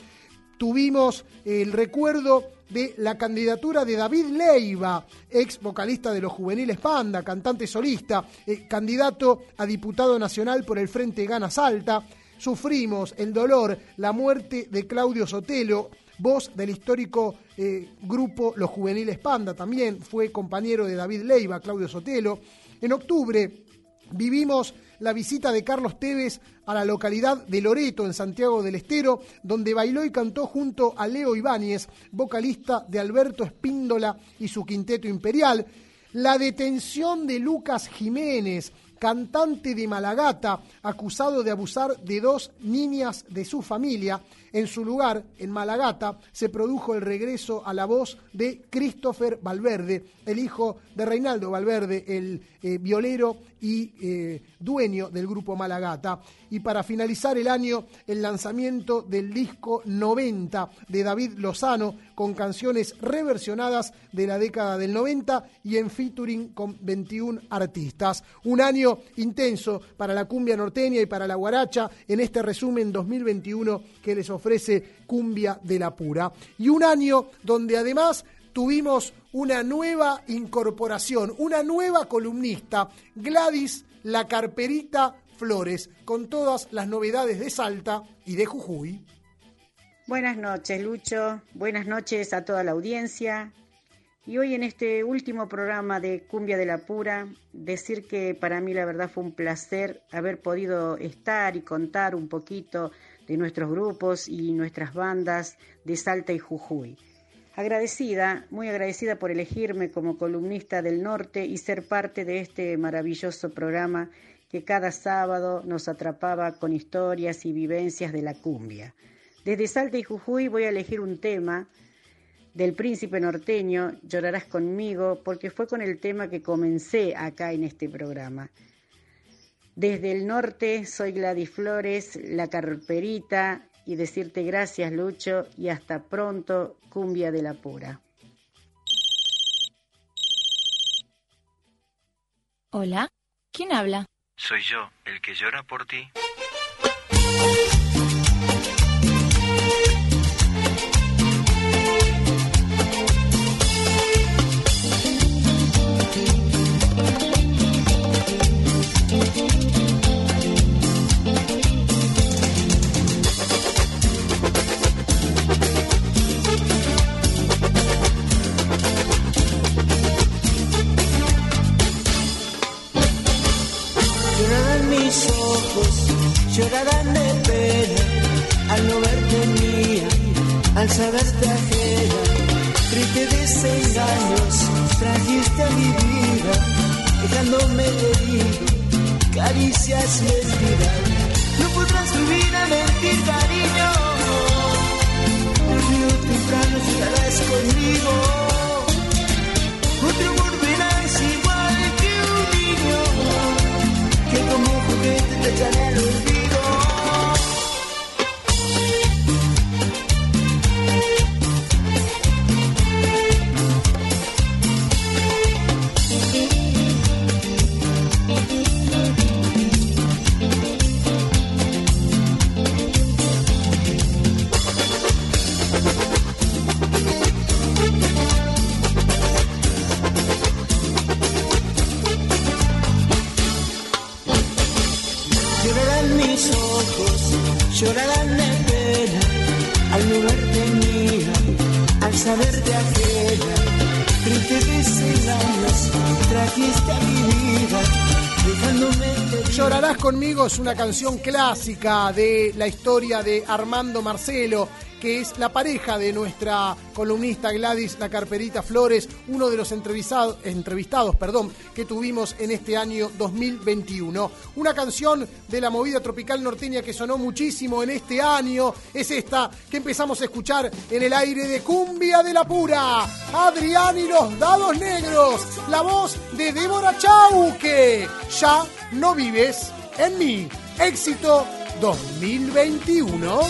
S2: Tuvimos el recuerdo de la candidatura de David Leiva, ex vocalista de los juveniles Panda, cantante solista, eh, candidato a diputado nacional por el Frente Gana Salta. Sufrimos el dolor, la muerte de Claudio Sotelo, voz del histórico eh, grupo Los Juveniles Panda, también fue compañero de David Leiva, Claudio Sotelo. En octubre vivimos la visita de Carlos Tevez a la localidad de Loreto, en Santiago del Estero, donde bailó y cantó junto a Leo Ibáñez, vocalista de Alberto Espíndola y su quinteto imperial. La detención de Lucas Jiménez, cantante de Malagata, acusado de abusar de dos niñas de su familia. En su lugar, en Malagata, se produjo el regreso a la voz de Christopher Valverde, el hijo de Reinaldo Valverde, el eh, violero y eh, dueño del grupo Malagata. Y para finalizar el año, el lanzamiento del disco 90 de David Lozano, con canciones reversionadas de la década del 90 y en featuring con 21 artistas. Un año intenso para la cumbia norteña y para la guaracha en este resumen 2021 que les ofrece Cumbia de la Pura. Y un año donde además tuvimos una nueva incorporación, una nueva columnista, Gladys La Carperita Flores, con todas las novedades de Salta y de Jujuy.
S26: Buenas noches, Lucho. Buenas noches a toda la audiencia. Y hoy en este último programa de Cumbia de la Pura, decir que para mí la verdad fue un placer haber podido estar y contar un poquito de nuestros grupos y nuestras bandas de Salta y Jujuy. Agradecida, muy agradecida por elegirme como columnista del norte y ser parte de este maravilloso programa que cada sábado nos atrapaba con historias y vivencias de la cumbia. Desde Salta y Jujuy voy a elegir un tema del príncipe norteño, Llorarás conmigo, porque fue con el tema que comencé acá en este programa. Desde el norte soy Gladys Flores, la carperita, y decirte gracias Lucho y hasta pronto, cumbia de la pura.
S27: Hola, ¿quién habla?
S28: Soy yo, el que llora por ti.
S1: Llorarán de pena al no verte mía, al saberte ajena. Triste desengaños trajiste a mi vida, dejándome herido, caricias mentiras. No podrás vivir a mentir, cariño. Tarde o temprano llorarás conmigo. Otro amor ojos, llorarán de pena al verte mía, al saberte ajena. Triste desengaños trajiste a mi vida, dejándome
S2: Llorarás conmigo es una canción clásica de la historia de Armando Marcelo,
S5: que es la pareja de nuestra columnista Gladys La Carperita Flores, uno de los entrevistado- entrevistados perdón, que tuvimos en este año 2021. Una canción de la movida tropical norteña que sonó muchísimo en este año es esta que empezamos a escuchar en el aire de Cumbia de la Pura. Adrián y los Dados Negros, la voz de Débora Chauque. Ya no vives en mí. Éxito 2021.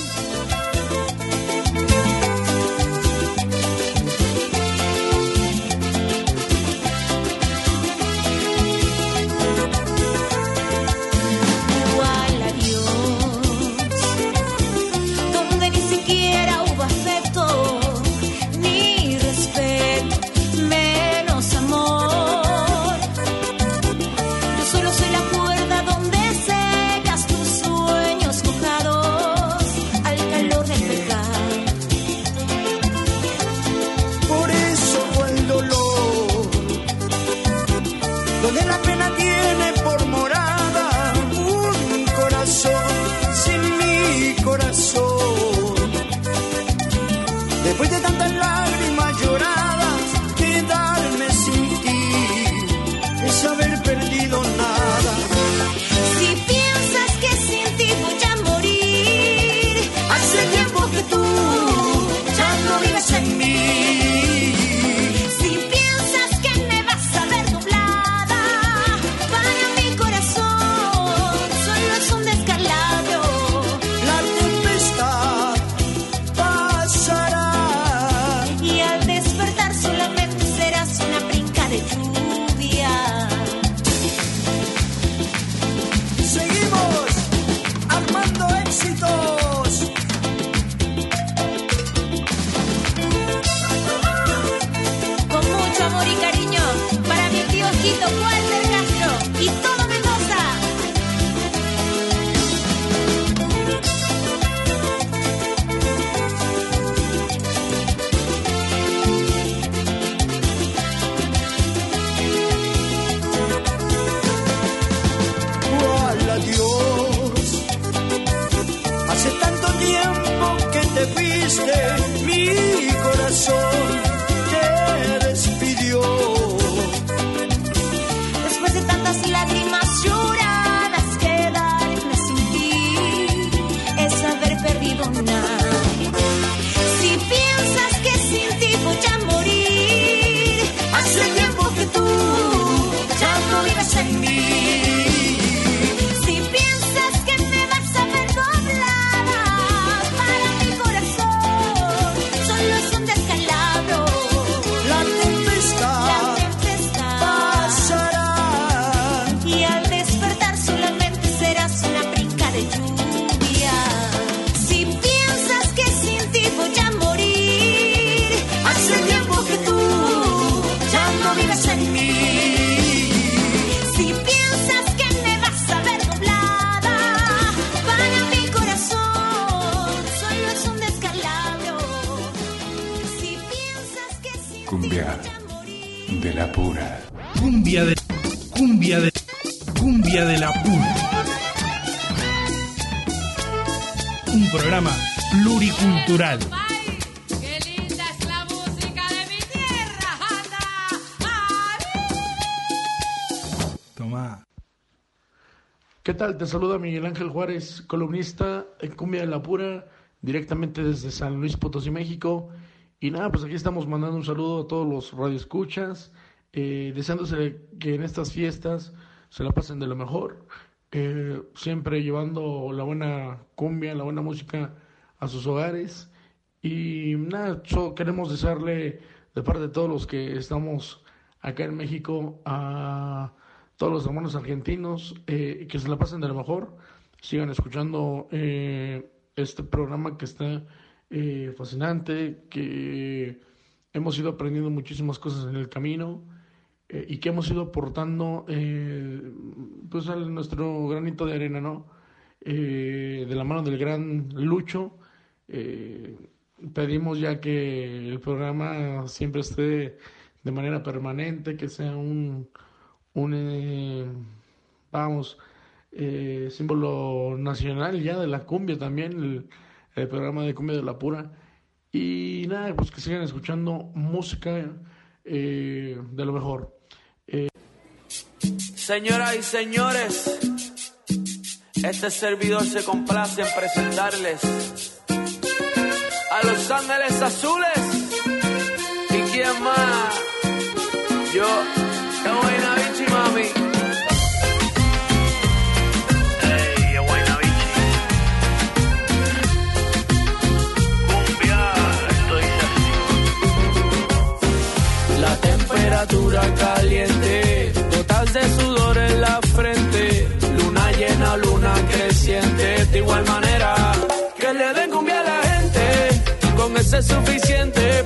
S29: Tal? Te saluda Miguel Ángel Juárez, columnista en Cumbia de la Pura, directamente desde San Luis Potosí, México. Y nada, pues aquí estamos mandando un saludo a todos los radioescuchas, eh, deseándose que en estas fiestas se la pasen de lo mejor, eh, siempre llevando la buena cumbia, la buena música a sus hogares. Y nada, so- queremos desearle de parte de todos los que estamos acá en México a todos los hermanos argentinos eh, que se la pasen de lo mejor, sigan escuchando eh, este programa que está eh, fascinante, que hemos ido aprendiendo muchísimas cosas en el camino eh, y que hemos ido aportando eh, pues a nuestro granito de arena, ¿no? Eh, de la mano del gran Lucho. pedimos ya que el programa siempre esté de manera permanente, que sea un, un eh, vamos, eh, símbolo nacional ya de la cumbia también, el- programa de Cumbia de la Pura. Y nada, pues que sigan escuchando música eh, de lo mejor.
S23: Señoras y señores, este servidor se complace en presentarles a Los Ángeles Azules. ¿Y quién más? Yo, temperatura caliente, gotas de sudor en la frente, luna llena, luna creciente, de igual manera que le den cumbia a la gente, con ese es suficiente,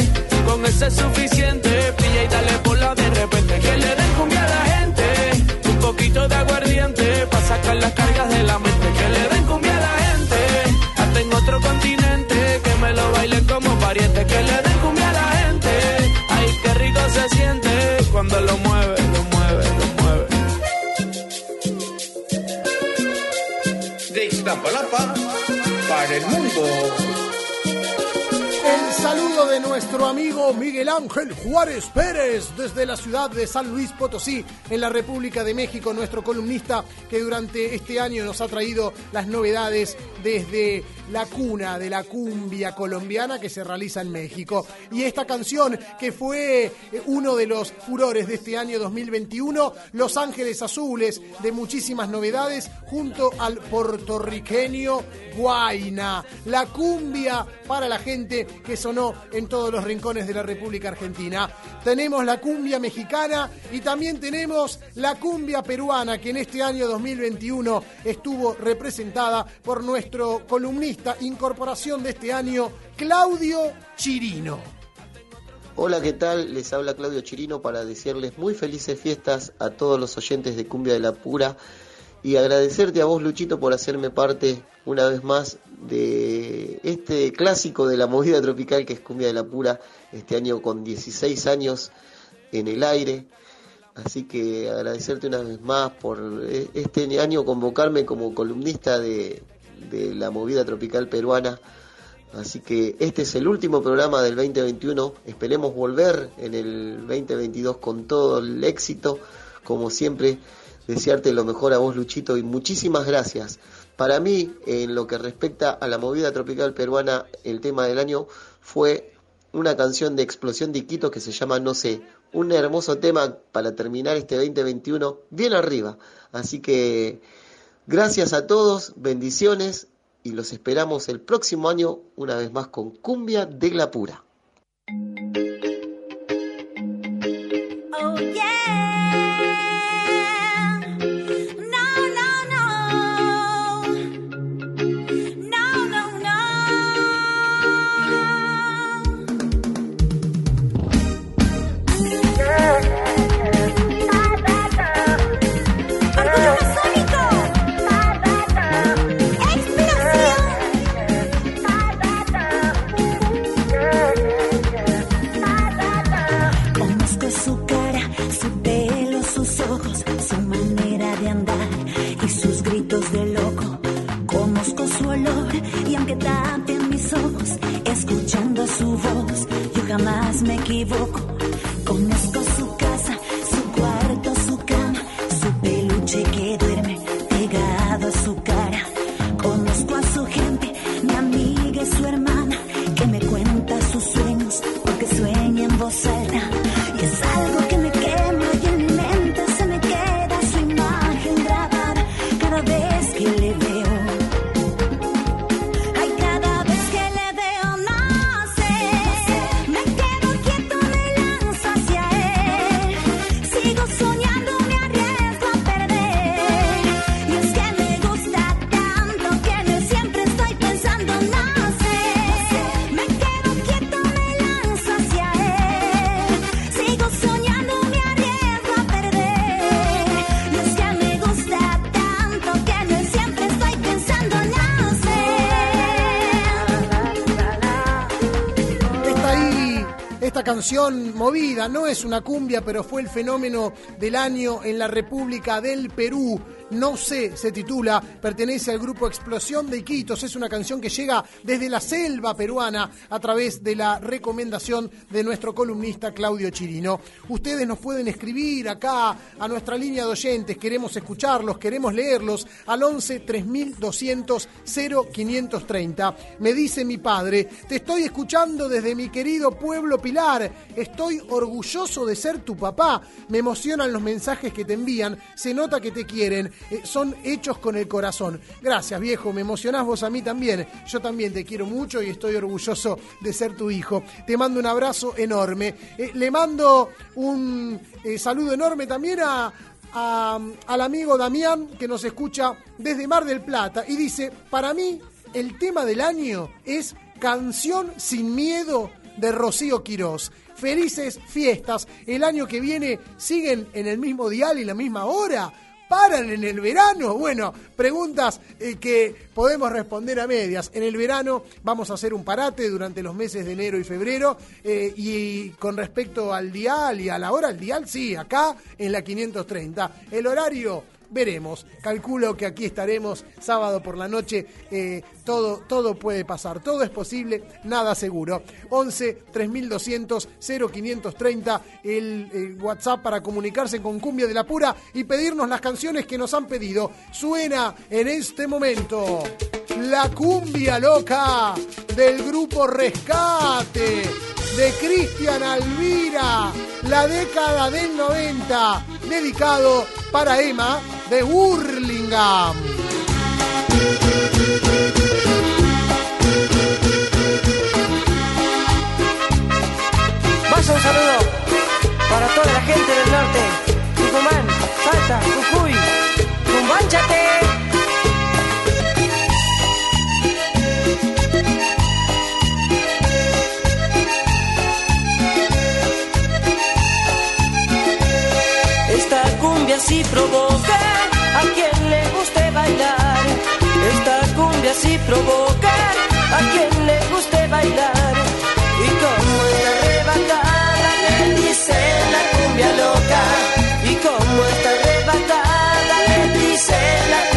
S23: con ese es suficiente. Pilla y dale por la de repente. Que le den cumbia a la gente, un poquito de aguardiente. Pa' sacar las cargas de la mente. Que le den cumbia a la gente, hasta en otro continente. Que me lo bailen como pariente. Que le den cumbia a la gente, ay, qué rico se siente cuando lo mueve, lo mueve, lo mueve.
S17: De Iztapalapa para el mundo.
S2: Saludo de nuestro amigo Miguel Ángel Juárez Pérez desde la ciudad de San Luis Potosí, en la República de México, nuestro columnista que durante este año nos ha traído las novedades desde la cuna de la cumbia colombiana que se realiza en México. Y esta canción que fue eh, uno de los furores de este año 2021, Los Ángeles Azules, de muchísimas novedades, junto al puertorriqueño Guaina. La cumbia para la gente que en todos los rincones de la República Argentina. Tenemos la cumbia mexicana y también tenemos la cumbia peruana que en este año 2021 estuvo representada por nuestro columnista, incorporación de este año, Claudio Chirino.
S30: Hola, ¿qué tal? Les habla Claudio Chirino para desearles muy felices fiestas a todos los oyentes de Cumbia de la Pura y agradecerte a vos, Luchito, por hacerme parte una vez más de este clásico de la movida tropical que es Cumbia de la Pura, este año con 16 años en el aire. Así que agradecerte una vez más por este año convocarme como columnista de, de la movida tropical peruana. Así que este es el último programa del 2021. Esperemos volver en el 2022 con todo el éxito. Como siempre, desearte lo mejor a vos, Luchito, y muchísimas gracias. Para mí, en lo que respecta a la movida tropical peruana, el tema del año fue una canción de Explosión de Iquitos que se llama No sé, un hermoso tema para terminar este 2021 bien arriba. Así que gracias a todos, bendiciones y los esperamos el próximo año una vez más con Cumbia de la Pura.
S31: Equivoco.
S2: Movida, no es una cumbia, pero fue el fenómeno del año en la República del Perú. No sé, se titula, pertenece al grupo Explosión de Iquitos. Es una canción que llega desde la selva peruana a través de la recomendación de nuestro columnista Claudio Chirino. Ustedes nos pueden escribir acá a nuestra línea de oyentes. Queremos escucharlos, queremos leerlos al 11 3200 0530. Me dice mi padre, te estoy escuchando desde mi querido pueblo Pilar. Estoy orgulloso de ser tu papá. Me emocionan los mensajes que te envían. Se nota que te quieren. Eh, son hechos con el corazón. Gracias, viejo. Me emocionás vos a mí también. Yo también te quiero mucho y estoy orgulloso de ser tu hijo. Te mando un abrazo enorme. Eh, le mando un eh, saludo enorme también a, al amigo Damián que nos escucha desde Mar del Plata y dice, para mí el tema del año es Canción sin miedo de Rocío Quirós. Felices fiestas. El año que viene siguen en el mismo dial y la misma hora. ¿Paran en el verano? Bueno, preguntas eh, que podemos responder a medias. En el verano vamos a hacer un parate durante los meses de enero y febrero. eh, y con respecto al dial y a la hora, el dial sí, acá en la 530. El horario veremos. Calculo que aquí estaremos sábado por la noche. eh, todo, puede pasar, todo es posible, nada seguro. 11 3200 0530, el, WhatsApp para comunicarse con Cumbia de la Pura y pedirnos las canciones que nos han pedido. Suena en este momento la cumbia loca del grupo Rescate de Cristian Alvira, la década del 90, dedicado para Emma de Hurlingham.
S32: Vaya un saludo para toda la gente del norte. Tucumán, Salta, Jujuy, Cumbanchate. Esta cumbia sí provoca a quien le guste bailar. Esta cumbia sí provoca a quien le guste bailar. Dice la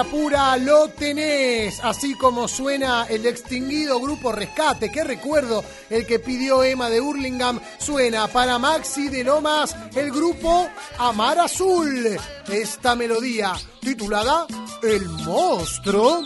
S32: la
S2: Pura lo tenés, así como suena el extinguido grupo Rescate, que recuerdo el que pidió Emma de Hurlingham, suena para Maxi de Lomas, el grupo Amar Azul. Esta melodía titulada El Monstruo.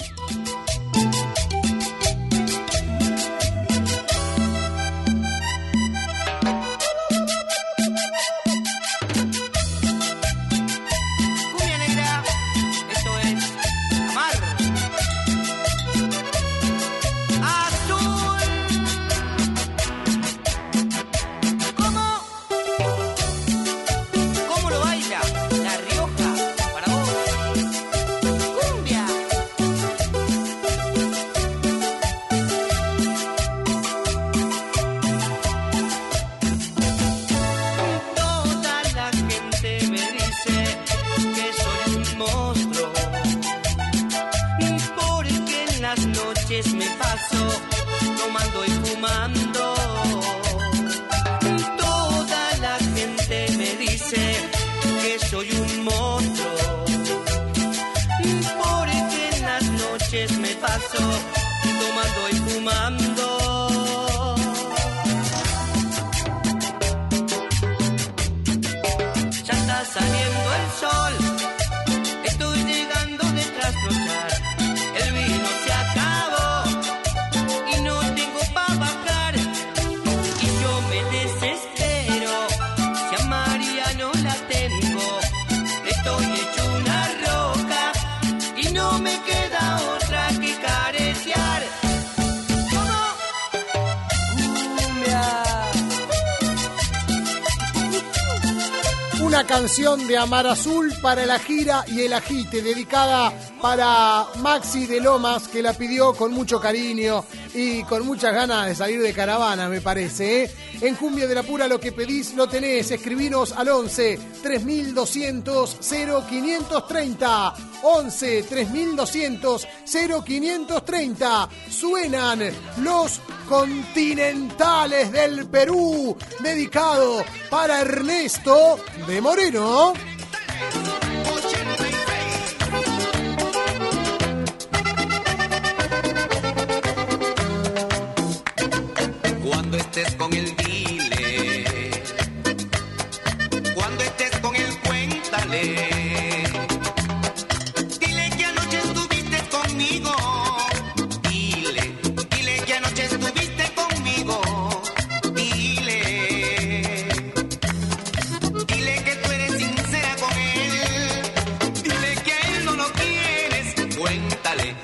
S2: Canción de Amar Azul para la gira y el agite, dedicada para Maxi de Lomas, que la pidió con mucho cariño y con muchas ganas de salir de caravana, me parece. ¿eh? En Cumbia de la Pura lo que pedís lo tenés. Escribinos al 11 3200 0530. 11 3200 0530. Suenan los continentales del Perú, dedicado para Ernesto de Moreno.
S1: Estés con el dile, cuando estés con el cuéntale. Dile que anoche estuviste conmigo. Dile, dile que anoche estuviste conmigo. Dile, dile que tú eres sincera con él. Dile que a él no lo quieres. Cuéntale,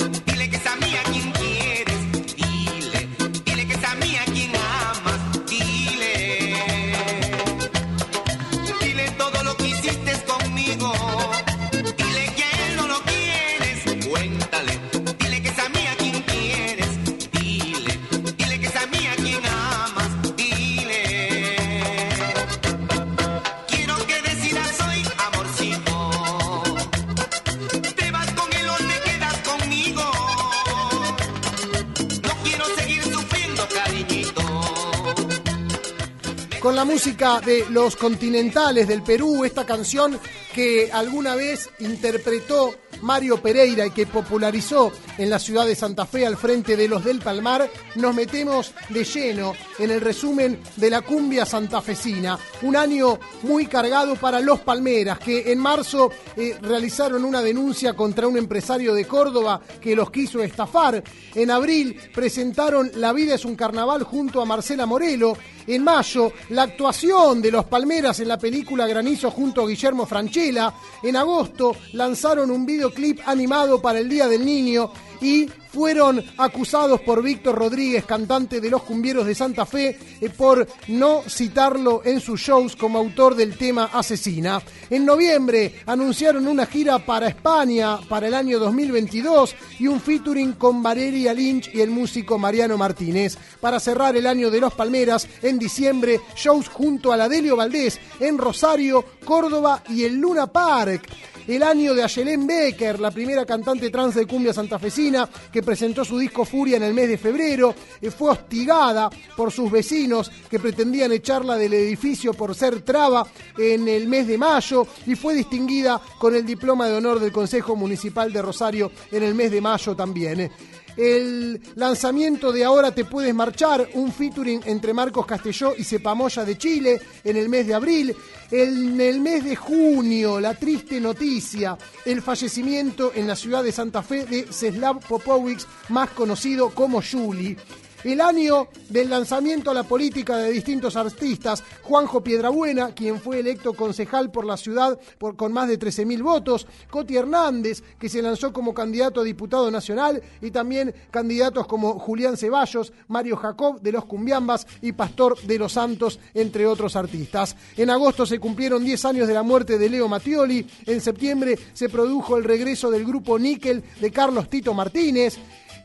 S2: música de los continentales del Perú, esta canción que alguna vez interpretó Mario Pereira y que popularizó en la ciudad de Santa Fe al frente de los del Palmar, nos metemos de lleno en el resumen de la cumbia santafesina. Un año muy cargado para los Palmeras, que en marzo eh, realizaron una denuncia contra un empresario de Córdoba que los quiso estafar. En abril presentaron La vida es un carnaval junto a Marcela Morelo. En mayo, la actuación de los Palmeras en la película Granizo junto a Guillermo Franchella. En agosto, lanzaron un videoclip animado para el Día del Niño y fueron acusados por Víctor Rodríguez, cantante de Los Cumbieros de Santa Fe, eh, por no citarlo en sus shows como autor del tema Asesina. En noviembre anunciaron una gira para España para el año 2022 y un featuring con Valeria Lynch y el músico Mariano Martínez. Para cerrar el año de Los Palmeras, en diciembre, shows junto a la Delio Valdés en Rosario, Córdoba y el Luna Park el año de Ayelén Becker, la primera cantante trans de cumbia santafesina que presentó su disco Furia en el mes de febrero, eh, fue hostigada por sus vecinos que pretendían echarla del edificio por ser traba en el mes de mayo y fue distinguida con el diploma de honor del Consejo Municipal de Rosario en el mes de mayo también. El lanzamiento de Ahora te puedes marchar, un featuring entre Marcos Castelló y Cepamoya de Chile en el mes de abril. En el mes de junio, la triste noticia, el fallecimiento en la ciudad de Santa Fe de Ceslav Popovic, más conocido como Juli. El año del lanzamiento a la política de distintos artistas, Juanjo Piedrabuena, quien fue electo concejal por la ciudad con más de 13.000 votos, Coti Hernández, que se lanzó como candidato a diputado nacional, y también candidatos como Julián Ceballos, Mario Jacob de los Cumbiambas y Pastor de los Santos, entre otros artistas. En agosto se cumplieron 10 años de la muerte de Leo Mattioli, en septiembre se produjo el regreso del grupo Níquel de Carlos Tito Martínez,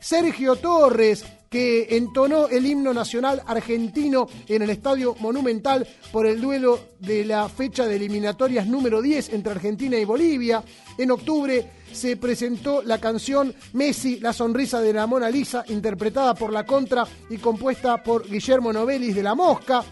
S2: Sergio Torres, que entonó el himno nacional argentino en el Estadio Monumental por el duelo de la fecha de eliminatorias número 10 entre Argentina y Bolivia. En octubre se presentó la canción Messi, la sonrisa de la Mona Lisa, interpretada por la Contra y compuesta por Guillermo Novelis de La Mosca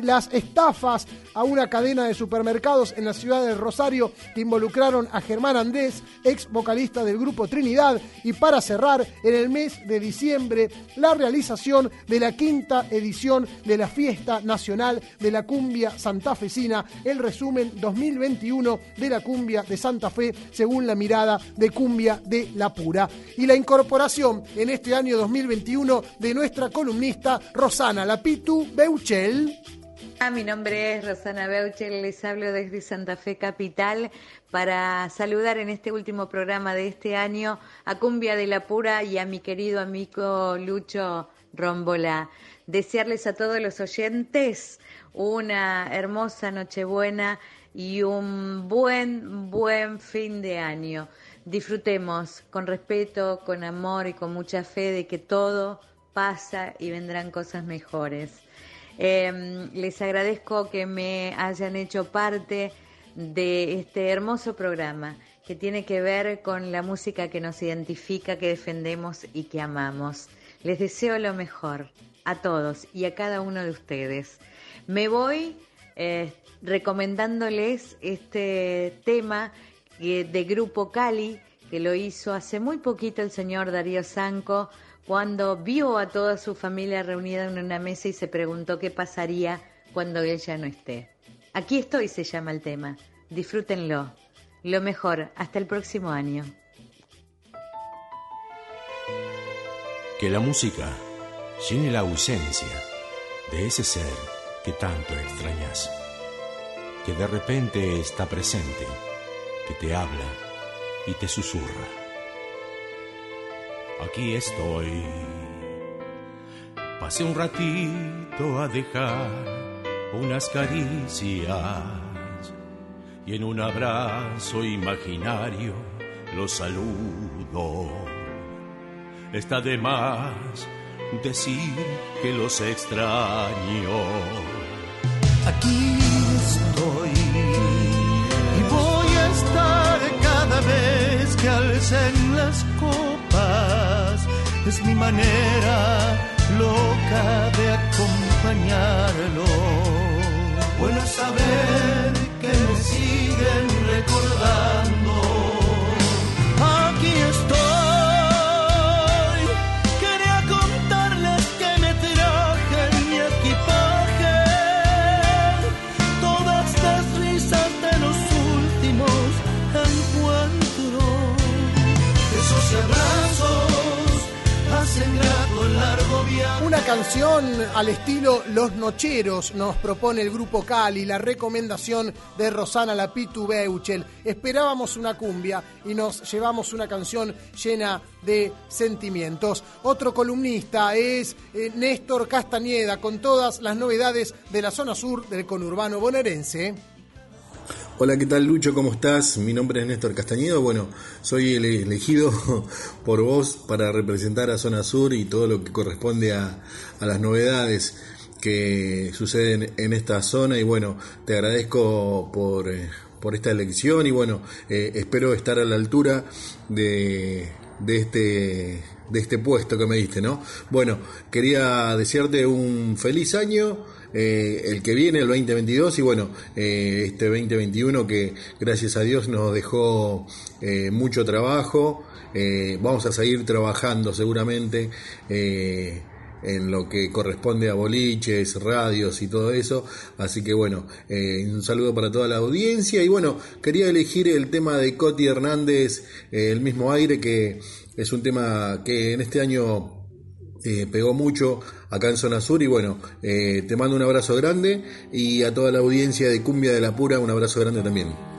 S2: las estafas a una cadena de supermercados en la ciudad de Rosario que involucraron a Germán Andrés, ex vocalista del grupo Trinidad, y para cerrar, en el mes de diciembre, la realización de la quinta edición de la Fiesta Nacional de la Cumbia Santafesina, el resumen 2021 de la Cumbia de Santa Fe, según la mirada de Cumbia de la Pura. Y la incorporación en este año 2021 de nuestra columnista Rosana Lapitu Beuchel.
S33: Ah, mi nombre es Rosana Beuchel, les hablo desde Santa Fe Capital para saludar en este último programa de este año a Cumbia de la Pura y a mi querido amigo Lucho Rómbola. Desearles a todos los oyentes una hermosa Nochebuena y un buen, buen fin de año. Disfrutemos con respeto, con amor y con mucha fe de que todo pasa y vendrán cosas mejores. Eh, les agradezco que me hayan hecho parte de este hermoso programa que tiene que ver con la música que nos identifica, que defendemos y que amamos. Les deseo lo mejor a todos y a cada uno de ustedes. Me voy eh, recomendándoles este tema eh, de Grupo Cali, que lo hizo hace muy poquito el señor Darío Sanco, cuando vio a toda su familia reunida en una mesa y se preguntó qué pasaría cuando él ya no esté. Aquí estoy, se llama el tema. Disfrútenlo. Lo mejor, hasta el próximo año.
S34: Que la música llene la ausencia de ese ser que tanto extrañas, que de repente está presente, que te habla y te susurra. Aquí estoy. Pasé un ratito a dejar unas caricias y en un abrazo imaginario los saludo. Está de más decir que los extraño.
S35: Aquí estoy y voy a estar cada vez que alcen las copas. Es mi manera loca de acompañarlo. Bueno es saber que me siguen recordando. Aquí estoy.
S2: Canción al estilo Los Nocheros nos propone el grupo Cali, la recomendación de Rosana Lapitu Beuchel. Esperábamos una cumbia y nos llevamos una canción llena de sentimientos. Otro columnista es eh, Néstor Castañeda con todas las novedades de la zona sur del conurbano bonaerense.
S36: Hola, ¿qué tal Lucho? ¿Cómo estás? Mi nombre es Néstor Castañedo. Bueno, soy el elegido por vos para representar a Zona Sur y todo lo que corresponde a, las novedades que suceden en esta zona. Y bueno, te agradezco por, eh, por esta elección y bueno, eh, espero estar a la altura de, de este de este puesto que me diste, ¿no? Bueno, quería desearte un feliz año, eh, el que viene, el 2022, y bueno, eh, este 2021 que gracias a Dios nos dejó eh, mucho trabajo, vamos a seguir trabajando seguramente. en lo que corresponde a boliches, radios y todo eso. Así que bueno, un saludo para toda la audiencia. Y bueno, quería elegir el tema de Coti Hernández, el mismo aire, que es un tema que en este año eh, pegó mucho acá en Zona Sur. Y bueno, eh, te mando un abrazo grande y a toda la audiencia de Cumbia de la Pura un abrazo grande también.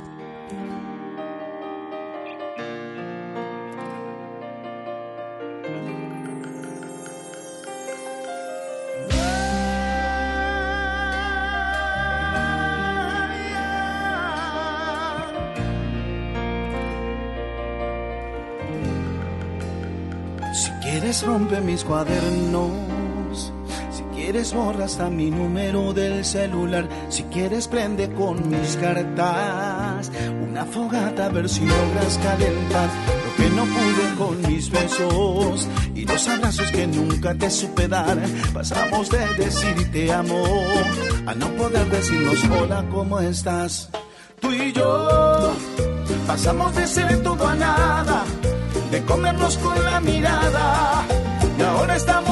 S35: Cuadernos, si quieres borra hasta mi número del celular, si quieres prende con mis cartas una fogata a ver si logras calentar lo que no pude con mis besos y los abrazos que nunca te supe dar. Pasamos de decir te amo a no poder decirnos hola, ¿cómo estás? Tú y yo pasamos de ser todo a nada de comernos con la mirada. Ahora estamos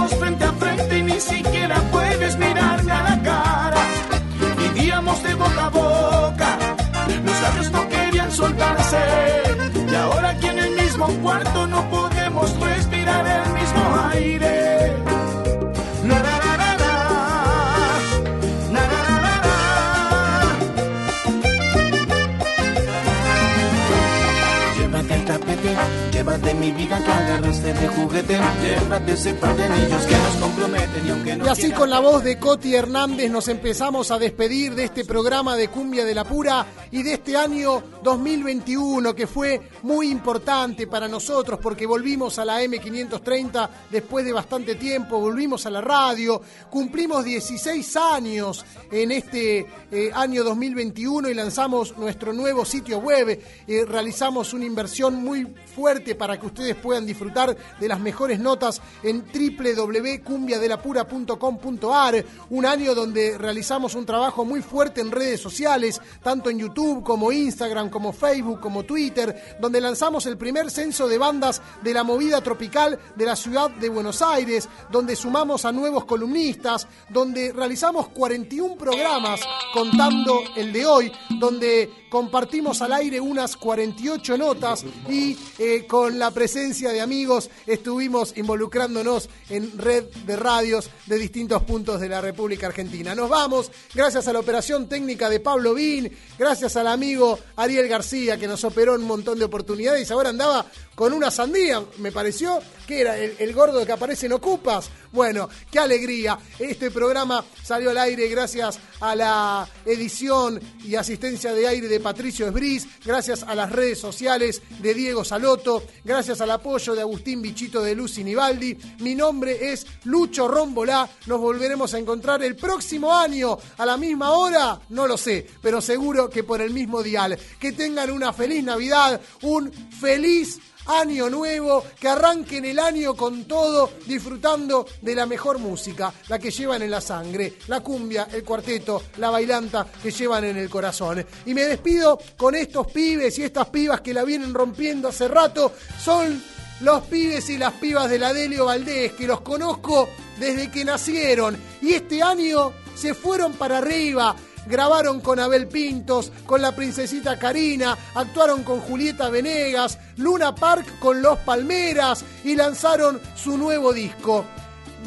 S35: Llévate el tapete, llévate par de mi vida que agarraste de juguete. Llévate ese par de anillos que nos comprometen y aunque no
S2: Y así con la voz de Coti Hernández nos empezamos a despedir de este programa de Cumbia de la Pura y de este año 2021 que fue muy importante para nosotros porque volvimos a la M530 después de bastante tiempo, volvimos a la radio, cumplimos 16 años en este eh, año 2021 y lanzamos nuestro nuevo sitio web, eh, realizamos una inversión muy fuerte para que ustedes puedan disfrutar de las mejores notas en www.cumbiadelapura.com.ar, un año donde realizamos un trabajo muy fuerte en redes sociales, tanto en YouTube como Instagram, como Facebook, como Twitter, donde lanzamos el primer censo de bandas de la movida tropical de la ciudad de Buenos Aires, donde sumamos a nuevos columnistas, donde realizamos 41 programas contando el de hoy, donde compartimos al aire unas 48 notas y eh, con la presencia de amigos estuvimos involucrándonos en red de radios de distintos puntos de la República Argentina. Nos vamos, gracias a la operación técnica de Pablo Vin, gracias al amigo Ariel García que nos operó un montón de oportunidades ahora andaba con una sandía, me pareció que era el, el gordo que aparece en Ocupas. Bueno, qué alegría. Este programa salió al aire gracias a la edición y asistencia de aire de Patricio Esbris, gracias a las redes sociales de Diego Saloto, gracias al apoyo de Agustín Bichito de Lucy Nibaldi. Mi nombre es Lucho Rombolá. Nos volveremos a encontrar el próximo año a la misma hora, no lo sé, pero seguro que por el mismo dial. Que tengan una feliz Navidad, un feliz año nuevo, que arranquen el año con todo, disfrutando de la mejor música, la que llevan en la sangre, la cumbia, el cuarteto, la bailanta que llevan en el corazón. Y me despido con estos pibes y estas pibas que la vienen rompiendo hace rato, son los pibes y las pibas de la Delio Valdés, que los conozco desde que nacieron, y este año se fueron para arriba, grabaron con Abel Pintos, con la princesita Karina, actuaron con Julieta Venegas, Luna Park con Los Palmeras y lanzaron su nuevo disco.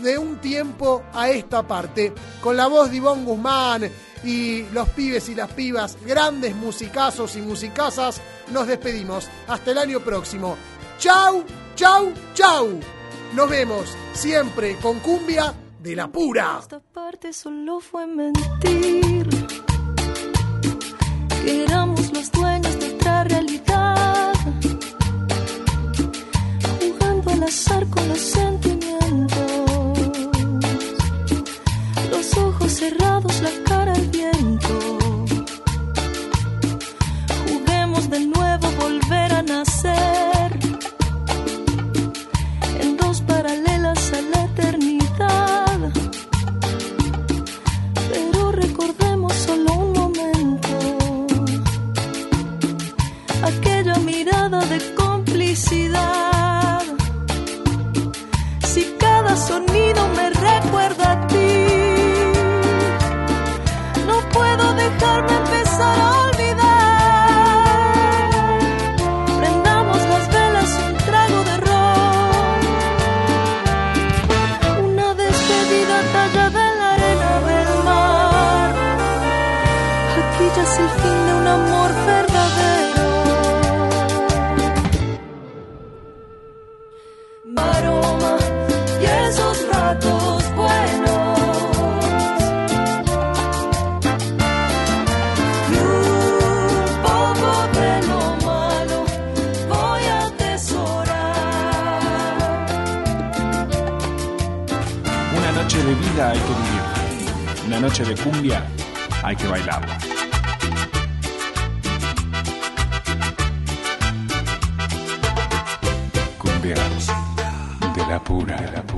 S2: De un tiempo a esta parte, con la voz de Ivonne Guzmán y los pibes y las pibas, grandes musicazos y musicazas, nos despedimos. Hasta el año próximo. Chau, chau, chau. Nos vemos siempre con cumbia de la pura.
S16: Esta parte solo fue mentir. Que éramos los dueños de otra realidad. Jugando al azar con los sentimientos. Los ojos cerrados, la cara al viento. Juguemos de nuevo, volver a nacer. De complicidad. Si cada sonido me recuerda a ti, no puedo dejarme empezar a
S5: noche de cumbia hay que bailarla. Cumbias de la pura, de la pura.